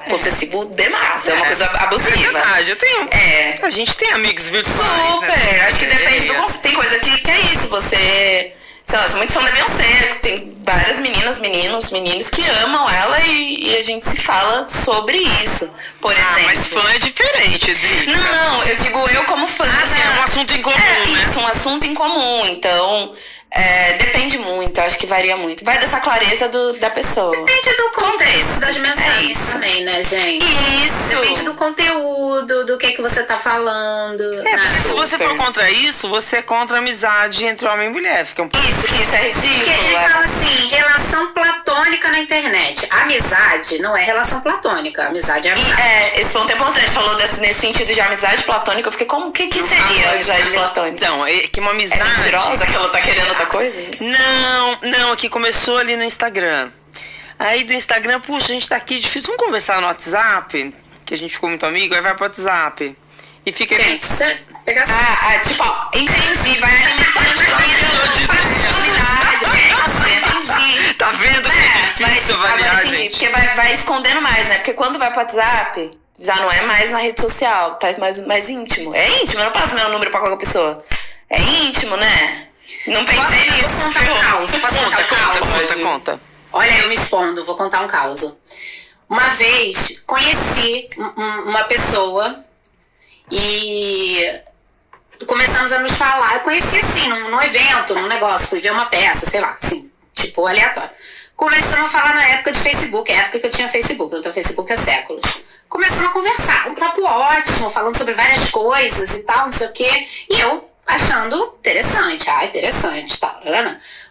possessivo demais. É uma coisa É abusiva. verdade, eu tenho... É. A gente tem amigos virtuais, Super! né? Acho que depende do É. conceito. Tem coisa que, que é isso, você. Sei lá, eu sou muito fã da Beyoncé, tem várias meninas, meninos, meninos que amam ela e, e a gente se fala sobre isso. Por Ah, exemplo. mas fã é diferente, Drica. Não, não, eu digo eu como fã. Ah, sim, é um assunto em comum, É, né? isso, um assunto em comum. Então, é, depende muito, acho que varia muito. Vai dessa clareza do, da pessoa. Depende do contexto das É mensagens isso. também, né, gente? Isso! Depende do conteúdo, do que, que você tá falando. É, né? porque se você for contra isso, você é contra a amizade entre homem e mulher. Fica um. Isso, que isso é ridículo. Porque ele é. fala assim, relação platônica na internet. Amizade não é relação platônica. Amizade é E, amizade. é, esse ponto é importante. Falou desse, nesse sentido de amizade platônica. Eu fiquei, como que, que seria Ah, amizade platônica? Então, é que uma É amizade... mentirosa que ela tá querendo coisa? Não, não, aqui começou ali no Instagram. Aí do Instagram, puxa, a gente tá aqui, difícil, vamos conversar no WhatsApp, que a gente ficou muito amigo, aí vai pro WhatsApp. E fica. Gente, você pega assim. Ah, ah, tipo, ó, entendi. Vai alimentando facilidade. Entendi. Tá vendo que é É, difícil vai, avaliar, agora entendi. gente? Porque vai, vai escondendo mais, né? Porque quando vai pro WhatsApp, já não é mais na rede social, tá mais, mais íntimo. É íntimo, eu não passo meu número pra qualquer pessoa. É íntimo, né? Não Posso, pensei eu nisso. vou contar um caos. Posso Conta, contar um conta, caos? conta, conta. Olha, eu me expondo, vou contar um caos. Uma vez conheci um- um- uma pessoa e começamos a nos falar. Eu conheci assim, num, num evento, num negócio, fui ver uma peça, sei lá, assim, tipo aleatório. Começamos a falar na época de Facebook, é a época que eu tinha Facebook, eu tenho Facebook há séculos. começamos a conversar. Um papo ótimo, falando sobre várias coisas e tal, não sei o quê. E eu achando interessante. Ah, interessante, tá.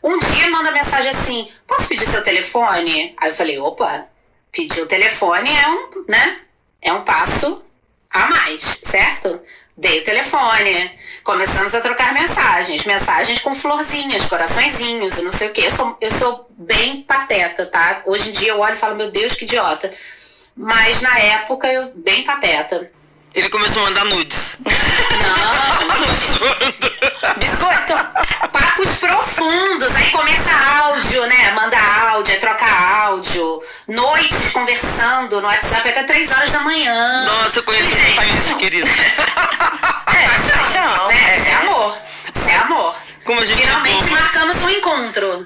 Um dia manda mensagem assim: posso pedir seu telefone? Aí eu falei, opa, pedir o telefone é um, né? É um passo a mais, certo? Dei o telefone, começamos a trocar mensagens, mensagens com florzinhas, coraçõezinhos e não sei o que. Eu sou, eu sou bem pateta, tá? Hoje em dia eu olho e falo, meu Deus, que idiota. Mas na época eu bem pateta. Ele começou a mandar nudes. Não, biscoito. Papos profundos. Aí começa áudio, né? Manda áudio, aí troca áudio. Noites conversando no WhatsApp até 3 horas da manhã. Nossa, eu conheço muito isso, querido. É, paixão, né? Isso é amor. Isso é amor. Como a gente Finalmente é marcamos um encontro.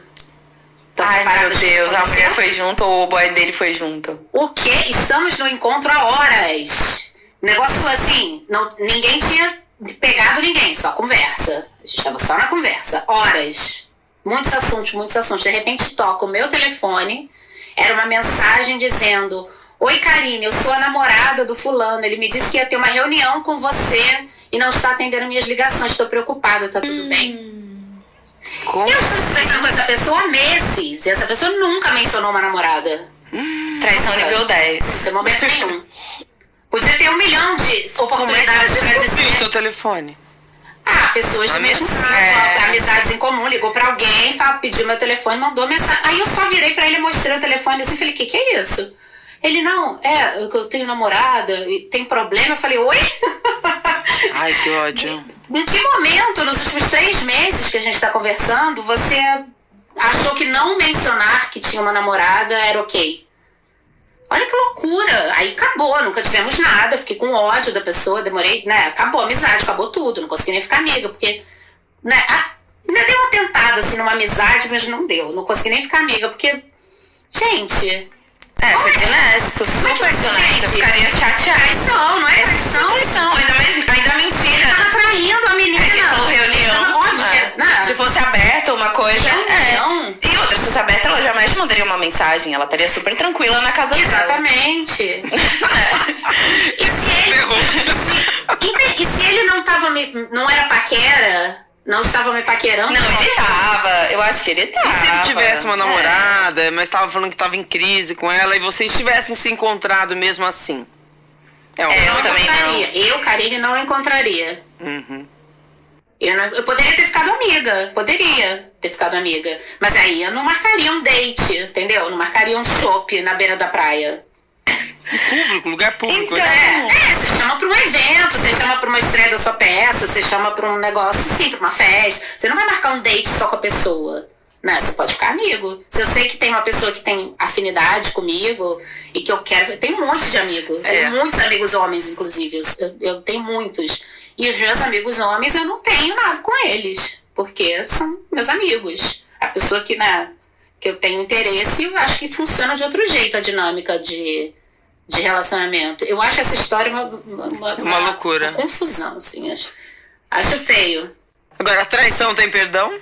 Ai, meu Deus, a mulher foi junto ou o boy dele foi junto? O que? Estamos no encontro há horas. Negócio assim, não, ninguém tinha pegado ninguém, só conversa. A gente estava só na conversa. Horas. Muitos assuntos, muitos assuntos. De repente toca o meu telefone. Era uma mensagem dizendo: Oi, Karine, eu sou a namorada do fulano. Ele me disse que ia ter uma reunião com você e não está atendendo minhas ligações. Estou preocupada, tá tudo bem? Como? Eu estou conversando com essa pessoa há meses e essa pessoa nunca mencionou uma namorada. Traição nível 10. Sem momento nenhum. Podia ter um milhão de Como é que oportunidades você seu telefone? Ah, pessoas do mesmo ciclo, é. amizades em comum, ligou pra alguém, fala, pediu meu telefone, mandou mensagem. Aí eu só virei pra ele, mostrei o telefone assim, falei, o que, que é isso? Ele, não, é, eu tenho namorada, tem problema. Eu falei, oi? Ai, que ódio. em que momento, nos últimos três meses que a gente tá conversando, você achou que não mencionar que tinha uma namorada era ok? Olha que loucura! Aí acabou, nunca tivemos nada, fiquei com ódio da pessoa, demorei, né? Acabou a amizade, acabou tudo, não consegui nem ficar amiga, porque, né? a- ainda deu uma tentada assim numa amizade, mas não deu, não consegui nem ficar amiga, porque, gente, É, foi desonesto, super Mas, desonesto. Eu ficaria chateada. traição, não é É traição? traição, ainda, mais, ainda mentira. Tava traindo a menina. Aí você falou reunião. Óbvio É. né? Se fosse aberta uma coisa. Reunião. É. E aberta, ela jamais mandaria uma mensagem. Ela estaria super tranquila na casa dela. Exatamente. E se ele, e se, e, e se ele não tava me, não era paquera, não estava me paquerando? Não, ele tava. Eu acho que ele tava. E se ele tivesse uma É. namorada, mas tava falando que tava em crise com ela e vocês tivessem se encontrado mesmo assim? É. É, eu não também encontraria. Eu, Karine, não encontraria. Uhum. Eu, não- eu poderia ter ficado amiga, poderia ter ficado amiga. Mas aí eu não marcaria um date, entendeu? Eu não marcaria um chopp na beira da praia. Público, lugar público. Então, né? É, é, você chama pra um evento, você chama pra uma estreia da sua peça, você chama pra um negócio, sim, pra uma festa. Você não vai marcar um date só com a pessoa. Né? Você pode ficar amigo. Se eu sei que tem uma pessoa que tem afinidade comigo e que eu quero. Tem um monte de amigo. É. Tenho muitos amigos homens, inclusive. Eu, eu tenho muitos. E os meus amigos homens, eu não tenho nada com eles. Porque são meus amigos. A pessoa que, né, que eu tenho interesse, eu acho que funciona de outro jeito a dinâmica de, de relacionamento. Eu acho essa história uma, uma, Uma loucura. uma confusão, assim. Acho, acho feio. Agora, a traição tem perdão?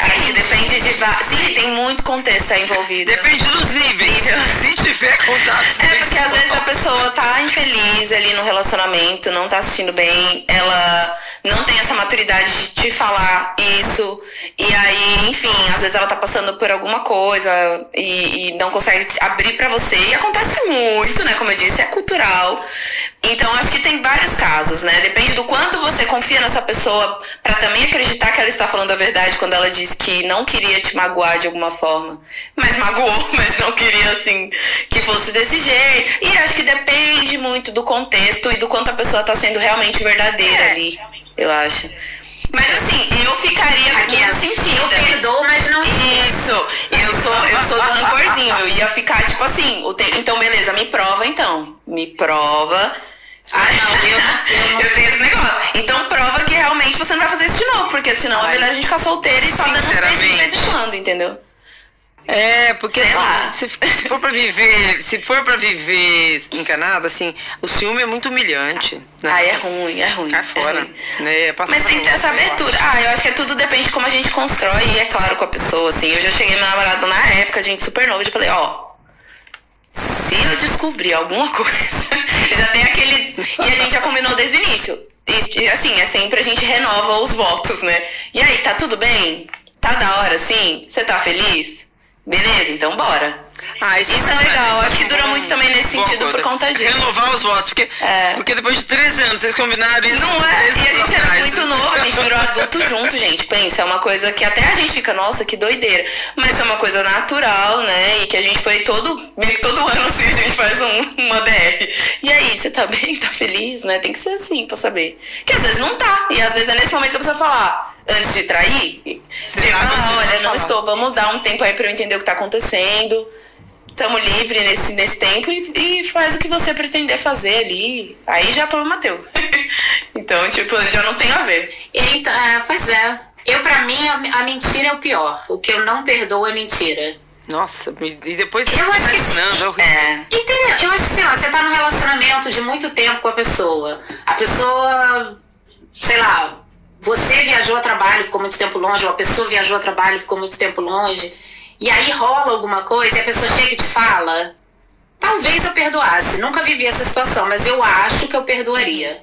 Acho que depende de. va- Sim, tem muito contexto aí envolvido. Depende dos níveis. Se tiver contato É porque às vezes a pessoa tá infeliz ali no relacionamento, não tá assistindo bem, ela não tem essa maturidade de te falar isso, e aí, enfim, às vezes ela tá passando por alguma coisa e, e não consegue abrir pra você. E acontece muito, né? Como eu disse, é cultural. Então acho que tem vários casos, né? Depende do quanto você confia nessa pessoa pra também acreditar que ela está falando a verdade quando ela diz que não queria te magoar de alguma forma. Mas magoou, mas não queria assim que fosse desse jeito. E acho que depende muito do contexto e do quanto a pessoa tá sendo realmente verdadeira ali, eu acho. Mas assim, eu ficaria Aqui, muito eu sentida. perdoo, mas não Isso, eu sou, eu sou do rancorzinho. Eu ia ficar tipo assim, o te- então beleza, me prova então. Me prova. Ah, não, eu, eu não. Eu tenho esse negócio. Então prova que realmente você não vai fazer isso de novo, porque senão é Ai. melhor a gente ficar solteiro e só dando uns beijos de vez em Sinceramente. quando, entendeu? É, porque Sei assim, lá. se, se for pra viver, se for para viver encanada, assim, o ciúme é muito humilhante. Né? Ai, é ruim, é ruim. Cai é fora. ruim. Né? Passa Mas tem que ter essa abertura. Ah, eu acho que tudo depende de como a gente constrói, e é claro, com a pessoa, assim. Eu já cheguei meu namorado na época, a gente super novo, eu já falei, ó. se eu descobrir alguma coisa, já tem aquele. E a gente já combinou desde o início. E assim, é sempre a gente renova os votos, né? E aí, tá tudo bem? Tá da hora, sim? Você tá feliz? Beleza, então bora. Ah, isso, isso é legal. Acho que dura muito também nesse sentido por conta disso. Renovar os votos, porque, é. porque depois de 13 anos vocês combinaram isso. Não é? E a gente era muito novo, a gente virou adulto junto, gente. Pensa, é uma coisa que até a gente fica, nossa, que doideira. Mas é uma coisa natural, né? E que a gente foi todo, meio que todo ano assim, a gente faz um, uma DR. E aí, você tá bem? Tá feliz, né? Tem que ser assim pra saber. Que às vezes não tá. E às vezes é nesse momento que a pessoa fala, antes de trair, você ah, olha, não estou, vamos dar um tempo aí pra eu entender o que tá acontecendo estamos livres nesse, nesse tempo e, e, faz o que você pretender fazer ali. Aí já é problema teu. então, tipo, já não tem a ver. Então, é, pois é. Eu, pra mim, a, mentira é o pior. O que eu não perdoo é mentira. Nossa, e depois eu acho que é, é. Entendeu? Eu acho que, sei lá, você tá num relacionamento de muito tempo com a pessoa. A pessoa, sei lá, você viajou a trabalho, ficou muito tempo longe, ou a pessoa viajou a trabalho, ficou muito tempo longe e aí rola alguma coisa e a pessoa chega e te fala, talvez eu perdoasse. Nunca vivi essa situação, mas eu acho que eu perdoaria.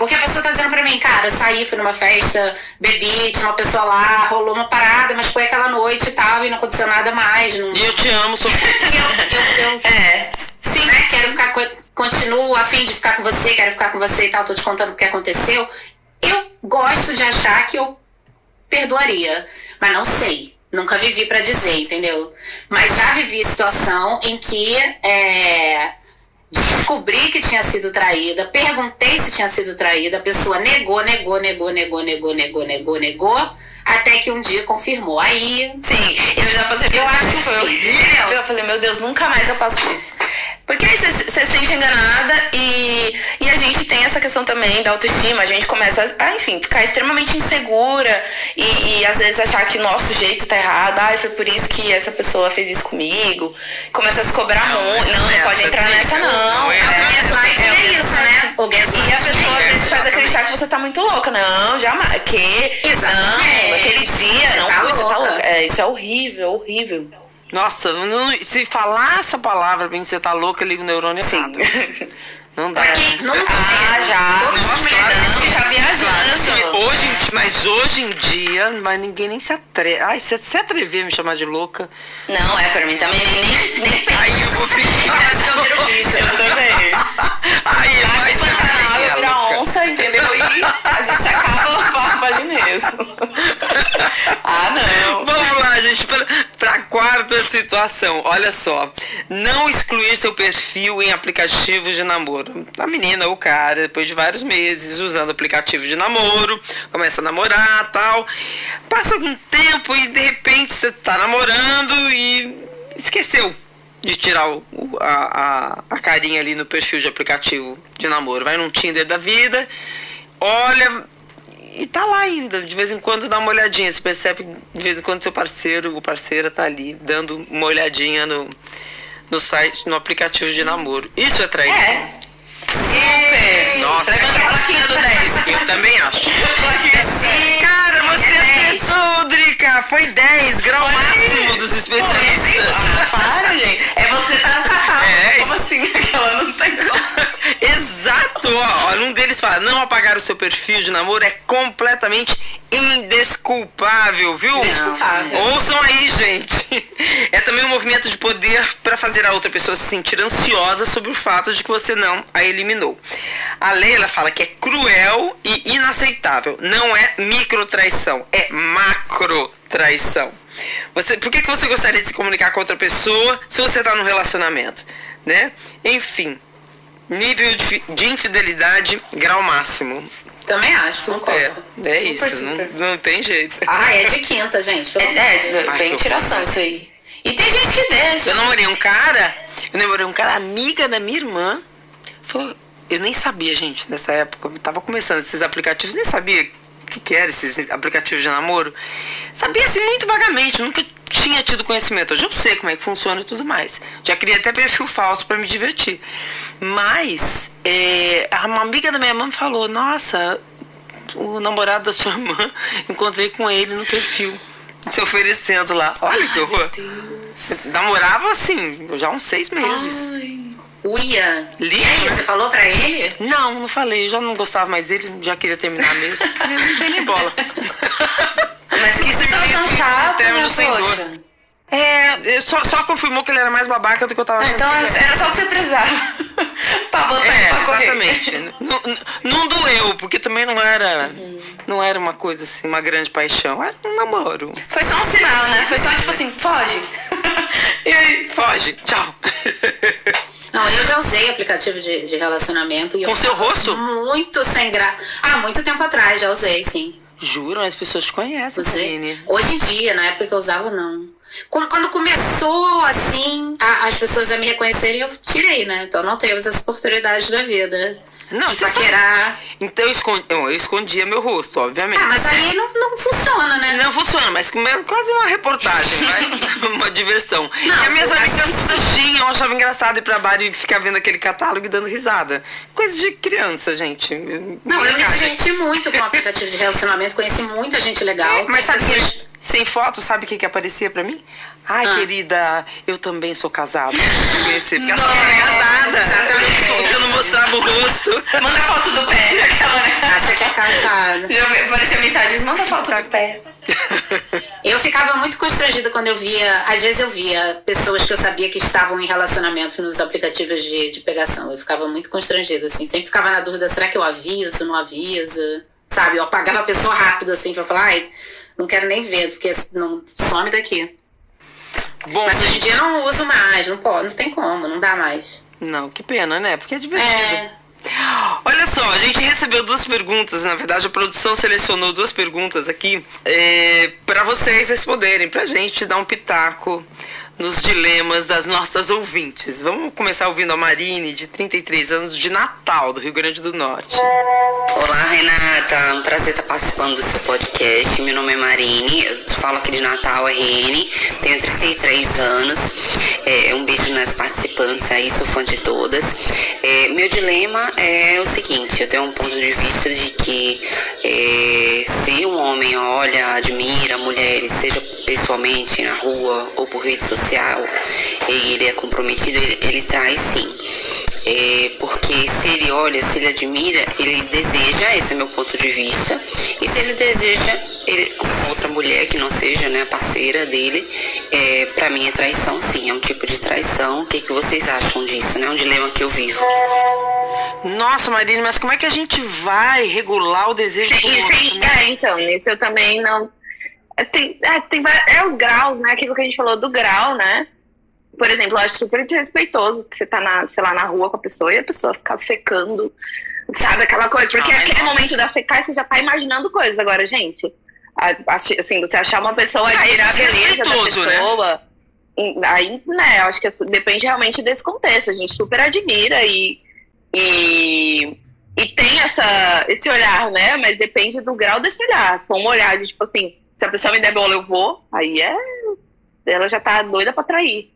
Porque a pessoa tá dizendo pra mim, cara, eu saí, fui numa festa, bebi, tinha uma pessoa lá, rolou uma parada, mas foi aquela noite e tal, e não aconteceu nada mais. Não... E eu te amo, sou. eu, eu, eu, é. Sim. Né, quero ficar, continuo a fim de ficar com você, quero ficar com você e tal, tô te contando o que aconteceu. Eu gosto de achar que eu perdoaria, mas não sei. Nunca vivi para dizer, entendeu? Mas já vivi situação em que é, descobri que tinha sido traída, perguntei se tinha sido traída, a pessoa negou, negou, negou, negou, negou, negou, negou, negou. negou até que um dia confirmou. Aí. Sim, eu já passei por Eu acho que foi horrível. Eu falei, meu Deus, nunca mais eu passo por isso. Porque aí você se sente enganada e, e a gente tem essa questão também da autoestima. A gente começa a, enfim, ficar extremamente insegura e, e às vezes achar que o nosso jeito tá errado. Ai, foi por isso que essa pessoa fez isso comigo. Começa a se cobrar muito. Não, não, não pode entrar nessa, não. não é, é, é, é, isso, né? O e a pessoa às vezes faz acreditar que você tá muito louca. Não, jamais. Que? Exatamente. Não, aquele dia, não, tá você tá louca. É, isso é horrível, horrível. Nossa, não, se falar essa palavra bem você tá louca, liga o neurônio errado. Não dá. Porque não ah, já. Todas as mulheres ficar viajando. Hoje, mas hoje em dia, mas ninguém nem se atreve. Ai, você se atrever a me chamar de louca. Não, é pra mim também nem, nem Aí eu vou ficar. acho que eu viro bicho. Eu também. Aí, mas Pantanal vira onça, entendeu? E a gente acaba ali mesmo. ah, não. Vamos lá, gente, pra, pra quarta situação. Olha só. Não excluir seu perfil em aplicativos de namoro. A menina ou o cara, depois de vários meses usando aplicativo de namoro, começa a namorar tal. Passa algum tempo e de repente você tá namorando e esqueceu de tirar o, a, a, a carinha ali no perfil de aplicativo de namoro. Vai num Tinder da vida, olha e tá lá ainda. De vez em quando dá uma olhadinha. Você percebe de vez em quando seu parceiro ou parceira tá ali dando uma olhadinha no, no site, no aplicativo de namoro. Isso é traição. É. Super! Nossa, Levanta a plaquinha do 10. Eu também acho. Cara, você acertou, Drica! Foi 10, grau máximo dos especialistas. Ah, para, gente. É você tá no catálogo. É, como assim? Aquela não tem como. Exato! Ó, um deles fala: não apagar o seu perfil de namoro é completamente indesculpável, viu? Indesculpável. Ouçam aí, gente. É também um movimento de poder para fazer a outra pessoa se sentir ansiosa sobre o fato de que você não a eliminou. A lei ela fala que é cruel e inaceitável. Não é micro traição, é macro traição. Você, por que, que você gostaria de se comunicar com outra pessoa se você está num relacionamento? Né? Enfim, nível de, de infidelidade, grau máximo. Também acho, concordo. É, é super, isso, super. Não, não tem jeito. Ah, é de quinta, gente. É, é, bem tiração isso aí. E tem gente que deixa. Eu namorei um cara, eu namorei um cara amiga da minha irmã. Falou, eu nem sabia, gente, nessa época. Eu tava começando esses aplicativos, nem sabia o que, que era esses aplicativos de namoro. Sabia assim muito vagamente, nunca tinha tido conhecimento. Hoje eu sei como é que funciona e tudo mais. Já criei até perfil falso para me divertir. Mas é, uma amiga da minha mãe falou, nossa, o namorado da sua irmã, encontrei com ele no perfil, se oferecendo lá. Olha que horror. Namorava assim, já uns seis meses. Uia. Lindo, E aí, você falou pra ele? Não, não falei, já não gostava mais dele, já queria terminar mesmo. Ele não tem nem bola. Mas que situação chata, né, poxa. É, eu só, só confirmou que ele era mais babaca do que eu tava achando. Então era. só o que você precisava. pra botar É, pra correr. exatamente. não, não- não doeu, porque também não era, não era uma coisa assim, uma grande paixão. Era um namoro. Foi só um sinal, né? Foi só tipo assim, foge. E aí, foge, tchau. Não, eu já usei aplicativo de, de relacionamento e Com seu rosto? Muito sem graça. Ah, muito tempo atrás já usei, sim. Juro, as pessoas te conhecem. Celine. Hoje em dia, na época que eu usava, não. Quando, quando começou, assim, a- as pessoas a me reconhecerem, eu tirei, né? Então não temos essa oportunidade da vida. Não, você sabe. paquerar. Então eu, escondi, eu escondia meu rosto, obviamente. Ah, mas aí não, não funciona, né? Não funciona, mas era quase uma reportagem, né? uma diversão. Não, e as minhas assim, amigas sim. todas tinham, eu achava engraçado ir pra bar e ficar vendo aquele catálogo e dando risada. Coisa de criança, gente. Não, eu me diverti muito com o aplicativo de relacionamento, conheci muita gente legal. Mas Tem sabe, pessoas- que, sem foto, sabe o que, que aparecia pra mim? Ai, Ah. querida, eu também sou casada. Conhecer, porque Nossa, era casada. exatamente. Mostrava o rosto. Manda foto do pé. Aquela, né? Acha que é casada. Apareceu mensagem, manda foto do pé. Eu ficava muito constrangida quando eu via, às vezes eu via pessoas que eu sabia que estavam em relacionamento nos aplicativos de, de pegação. Eu ficava muito constrangida, assim. Sempre ficava na dúvida, será que eu aviso, não aviso? Sabe, eu apagava a pessoa rápido, assim, pra falar, ai, não quero nem ver, porque não some daqui. Bom, Mas hoje em dia eu não uso mais, não pode, não tem como, não dá mais. Não, que pena, né? Porque é divertido. É, Olha só, a gente recebeu duas perguntas. Na verdade, a produção selecionou duas perguntas aqui é, para vocês responderem, pra gente dar um pitaco nos dilemas das nossas ouvintes. Vamos começar ouvindo a Marine, de 33 anos, de Natal, do Rio Grande do Norte. Olá, Renata. Um prazer estar participando do seu podcast. Meu nome é Marine, eu falo aqui de Natal, RN. Tenho 33 anos. É, um beijo nas participantes aí, sou fã de todas. É, meu dilema é o seguinte: eu tenho um ponto de vista de que é, se um homem olha, admira mulheres, seja pessoalmente na rua ou por rede social, e ele é comprometido, ele, ele traz sim. É, porque se ele olha, se ele admira, ele deseja, esse é meu ponto de vista. E se ele deseja ele, uma outra mulher que não seja né, a parceira dele, é, para mim é traição, sim, é um tipo de traição. O que, que vocês acham disso? né? É um dilema que eu vivo. Nossa, Marine, mas como é que a gente vai regular o desejo do Isso outro? né? é, então, isso eu também não. É, tem, é, tem é os graus, né? Aquilo que a gente falou do grau, né? Por exemplo, eu acho super desrespeitoso que você tá na, sei lá, na rua com a pessoa e a pessoa ficar secando, sabe? Aquela coisa. Porque Ai, aquele nossa. momento da secar, você já tá imaginando coisas agora, gente. Assim, você achar uma pessoa, Ah, admirar a beleza da né? pessoa. em- Aí, né, eu acho que é depende realmente desse contexto. A gente super admira e. e e tem essa, esse olhar, né? Mas depende do grau desse olhar. Se for um olhar de tipo assim, se a pessoa me der bola, eu vou, aí é. Ela já tá doida pra trair.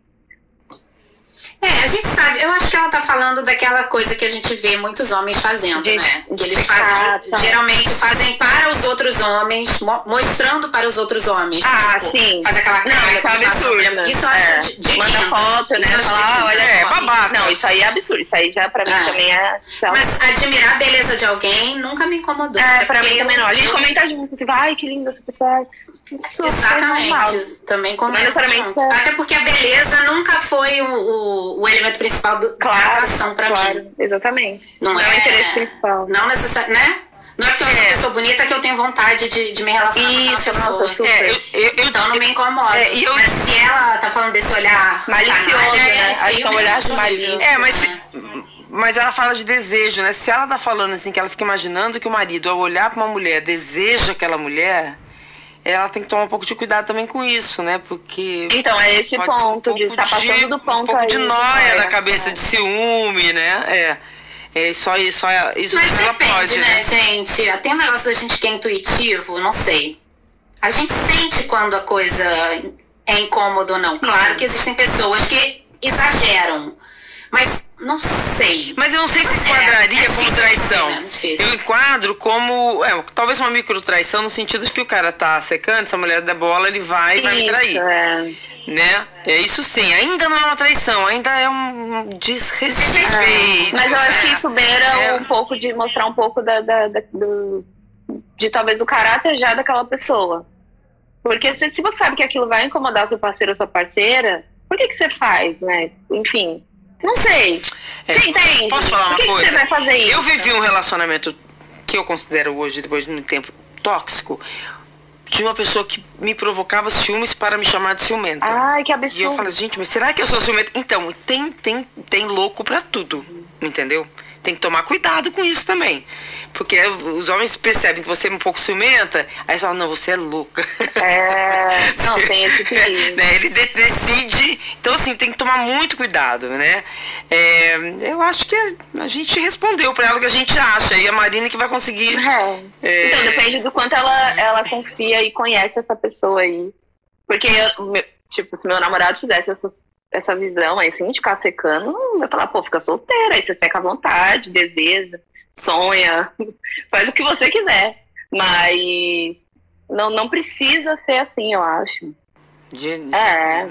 É, a gente sabe, eu acho que ela tá falando daquela coisa que a gente vê muitos homens fazendo, De- né? Que eles fazem, tá. geralmente fazem para os outros homens, mo- mostrando para os outros homens. Ah, Tipo, sim. Faz aquela cara. Não, isso é absurdo. Isso É. de, de Manda foto, né? Ah, quinta. olha É, babaca. Não, isso aí é absurdo. Isso aí já pra mim É. também é. Mas admirar a beleza de alguém nunca me incomodou. É, pra porque mim também não. A gente comenta junto, assim, ai, que linda essa pessoa. É normal. Exatamente. Também comento necessariamente junto. é- Até porque a beleza nunca foi o, o, o elemento principal do, da Claro, atração pra claro, mim. exatamente. Não, Não é o interesse principal. Não necessariamente, né? Não é porque eu sou É. pessoa bonita que eu tenho vontade de, de me relacionar Isso, com aquela nossa, pessoa. super. É, eu, eu, eu- Então não me incomoda. É, eu- Mas se ela tá falando desse olhar Malicioso, canalha, né? é Acho que é um olhar de malícia. horrível. É, mas, se- É. mas ela fala de desejo, né? Se ela tá falando assim, que ela fica imaginando que o marido, ao olhar pra uma mulher, deseja aquela mulher, ela tem que tomar um pouco de cuidado também com isso, né? Porque. Então, é esse ser um ponto de pouco estar passando do ponto Um pouco aí, de de nóia. na cabeça, de ciúme, né? É. É só isso, só isso Mas ela depende, pode, né, gente? Tem um negócio da gente que é intuitivo, não sei. A gente sente quando a coisa é incômoda ou não. Claro que existem pessoas que exageram. Mas não sei. Mas eu não sei se É, enquadraria é como difícil, traição. é. Eu enquadro como, é, talvez uma micro traição no sentido de que o cara tá secando, se a mulher der bola, ele vai e vai me trair. é. né? É isso sim, ainda não é uma traição, ainda é um desrespeito. Mas eu acho que isso beira É. um pouco de mostrar um pouco da, da- da- do, de talvez o caráter já daquela pessoa. Porque se, se você sabe que aquilo vai incomodar seu parceiro ou sua parceira, por que, que você faz, né? Enfim, não sei. É. Você entende? Posso falar uma que, que coisa? você vai fazer isso? Eu vivi um relacionamento que eu considero hoje, depois de muito tempo, tóxico, de uma pessoa que me provocava ciúmes para me chamar de ciumenta. Ai, que E eu absurdo. falo, gente, mas será que eu sou ciumenta? Então, tem, tem, tem louco pra tudo, entendeu? Tem que tomar cuidado com isso também. Porque os homens percebem que você é um pouco ciumenta, aí eles falam, não, você é louca. É, não, tem esse perigo. né? Ele de- decide. Então, assim, tem que tomar muito cuidado, né? É, eu acho que a gente respondeu pra ela o que a gente acha. E a Marina que vai conseguir. É. É. Então, depende do quanto ela, ela confia e conhece essa pessoa aí. Porque, eu, meu- tipo, se meu namorado fizesse essa, essa visão aí, sem ficar secando, vai falar, pô, fica solteira, aí você seca à vontade, deseja, sonha, faz o que você quiser. Mas não, não precisa ser assim, eu acho. De- É.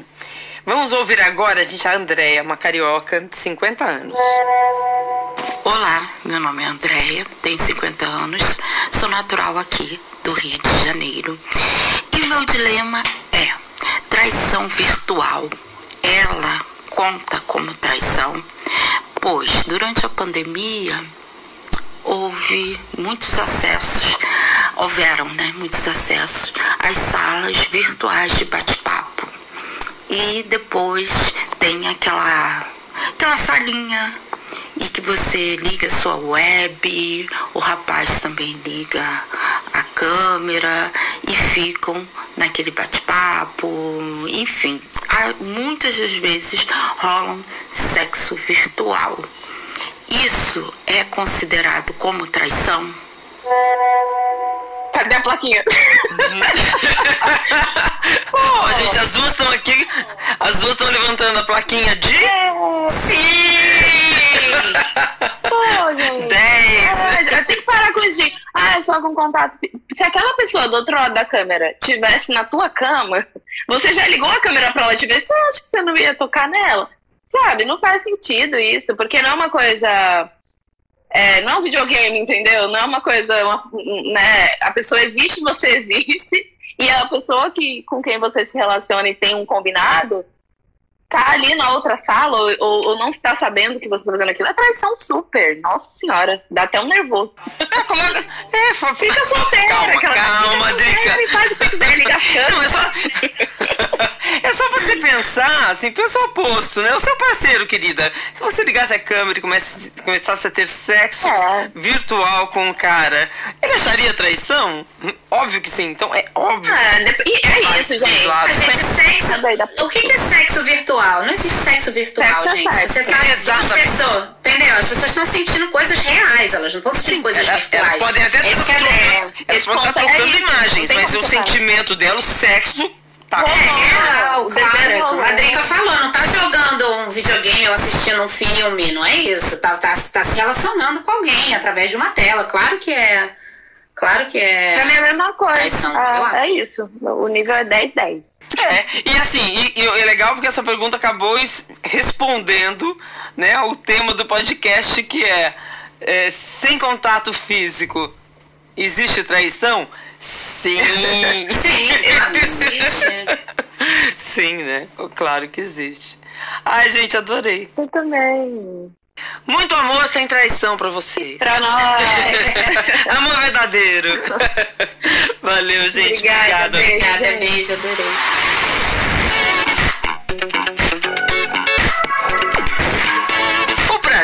Vamos ouvir agora, gente, a Andréia, uma carioca de 50 anos. Olá, meu nome é Andréia, tenho 50 anos, sou natural aqui do Rio de Janeiro. E o meu dilema é traição virtual. Ela conta como traição, pois durante a pandemia houve muitos acessos, houveram né, muitos acessos às salas virtuais de bate-papo. E depois tem aquela, aquela salinha e que você liga sua web, o rapaz também liga a câmera e ficam naquele bate-papo, enfim, muitas das vezes rolam sexo virtual. Isso é considerado como traição? Cadê a plaquinha? Pô, gente, as duas estão aqui, as duas estão levantando a plaquinha de Sim! Pô, gente. 10. É, eu tenho que parar com isso de. Ah, é só com contato. Se aquela pessoa do outro lado da câmera tivesse na tua cama, você já ligou a câmera pra ela te ver, você acha que você não ia tocar nela? Sabe? Não faz sentido isso, porque não é uma coisa. é, não é um videogame, entendeu? Não é uma coisa. uma- né? A pessoa existe, você existe, e a pessoa que, com quem você se relaciona e tem um combinado tá ali na outra sala ou, ou, ou não está sabendo que você tá fazendo aquilo. É traição super. Nossa senhora. Dá até um nervoso. É, coloca. É, fa- Fica solteira. Calma, aquela- calma, fica Drica. E faz o que quiser, liga as câmeras. Não, é só. É só você pensar, assim, pensa o oposto, né? O seu parceiro, querida. Se você ligasse a câmera e comece- começasse a ter sexo É. virtual com o cara, ele acharia traição? Óbvio que sim. Então é óbvio. Ah, e é isso, gente. Gente, sexo. O que é sexo virtual? Não existe sexo virtual, Sexo é gente. sexo. Você tá. As Exatamente. pessoas, entendeu? As pessoas estão sentindo coisas reais, elas não estão sentindo coisas Elas- virtuais. Elas podem até Esse que é, trocar- é, elas podem estar é trocando isso, não imagens, mas o sentimento dela, o sexo, tá É real, Claro, claro. claro. Como a Drica falou, não tá jogando um videogame ou assistindo um filme, não é isso. Tá, tá, tá se relacionando com alguém através de uma tela. Claro que é. Claro que é. Pra mim é a mesma coisa. Traição, Ah, é isso. O nível é 10, 10. É, e assim, e, e é legal porque essa pergunta acabou es- respondendo né, o tema do podcast que é, é, sem contato físico existe traição? Sim. Sim, existe. Sim, né? Claro que existe. Ai, gente, adorei. Eu também. Muito amor sem traição pra vocês. Pra nós. Amor verdadeiro. Valeu, gente. Obrigada, Obrigada. beijo. Obrigada, beijo, adorei.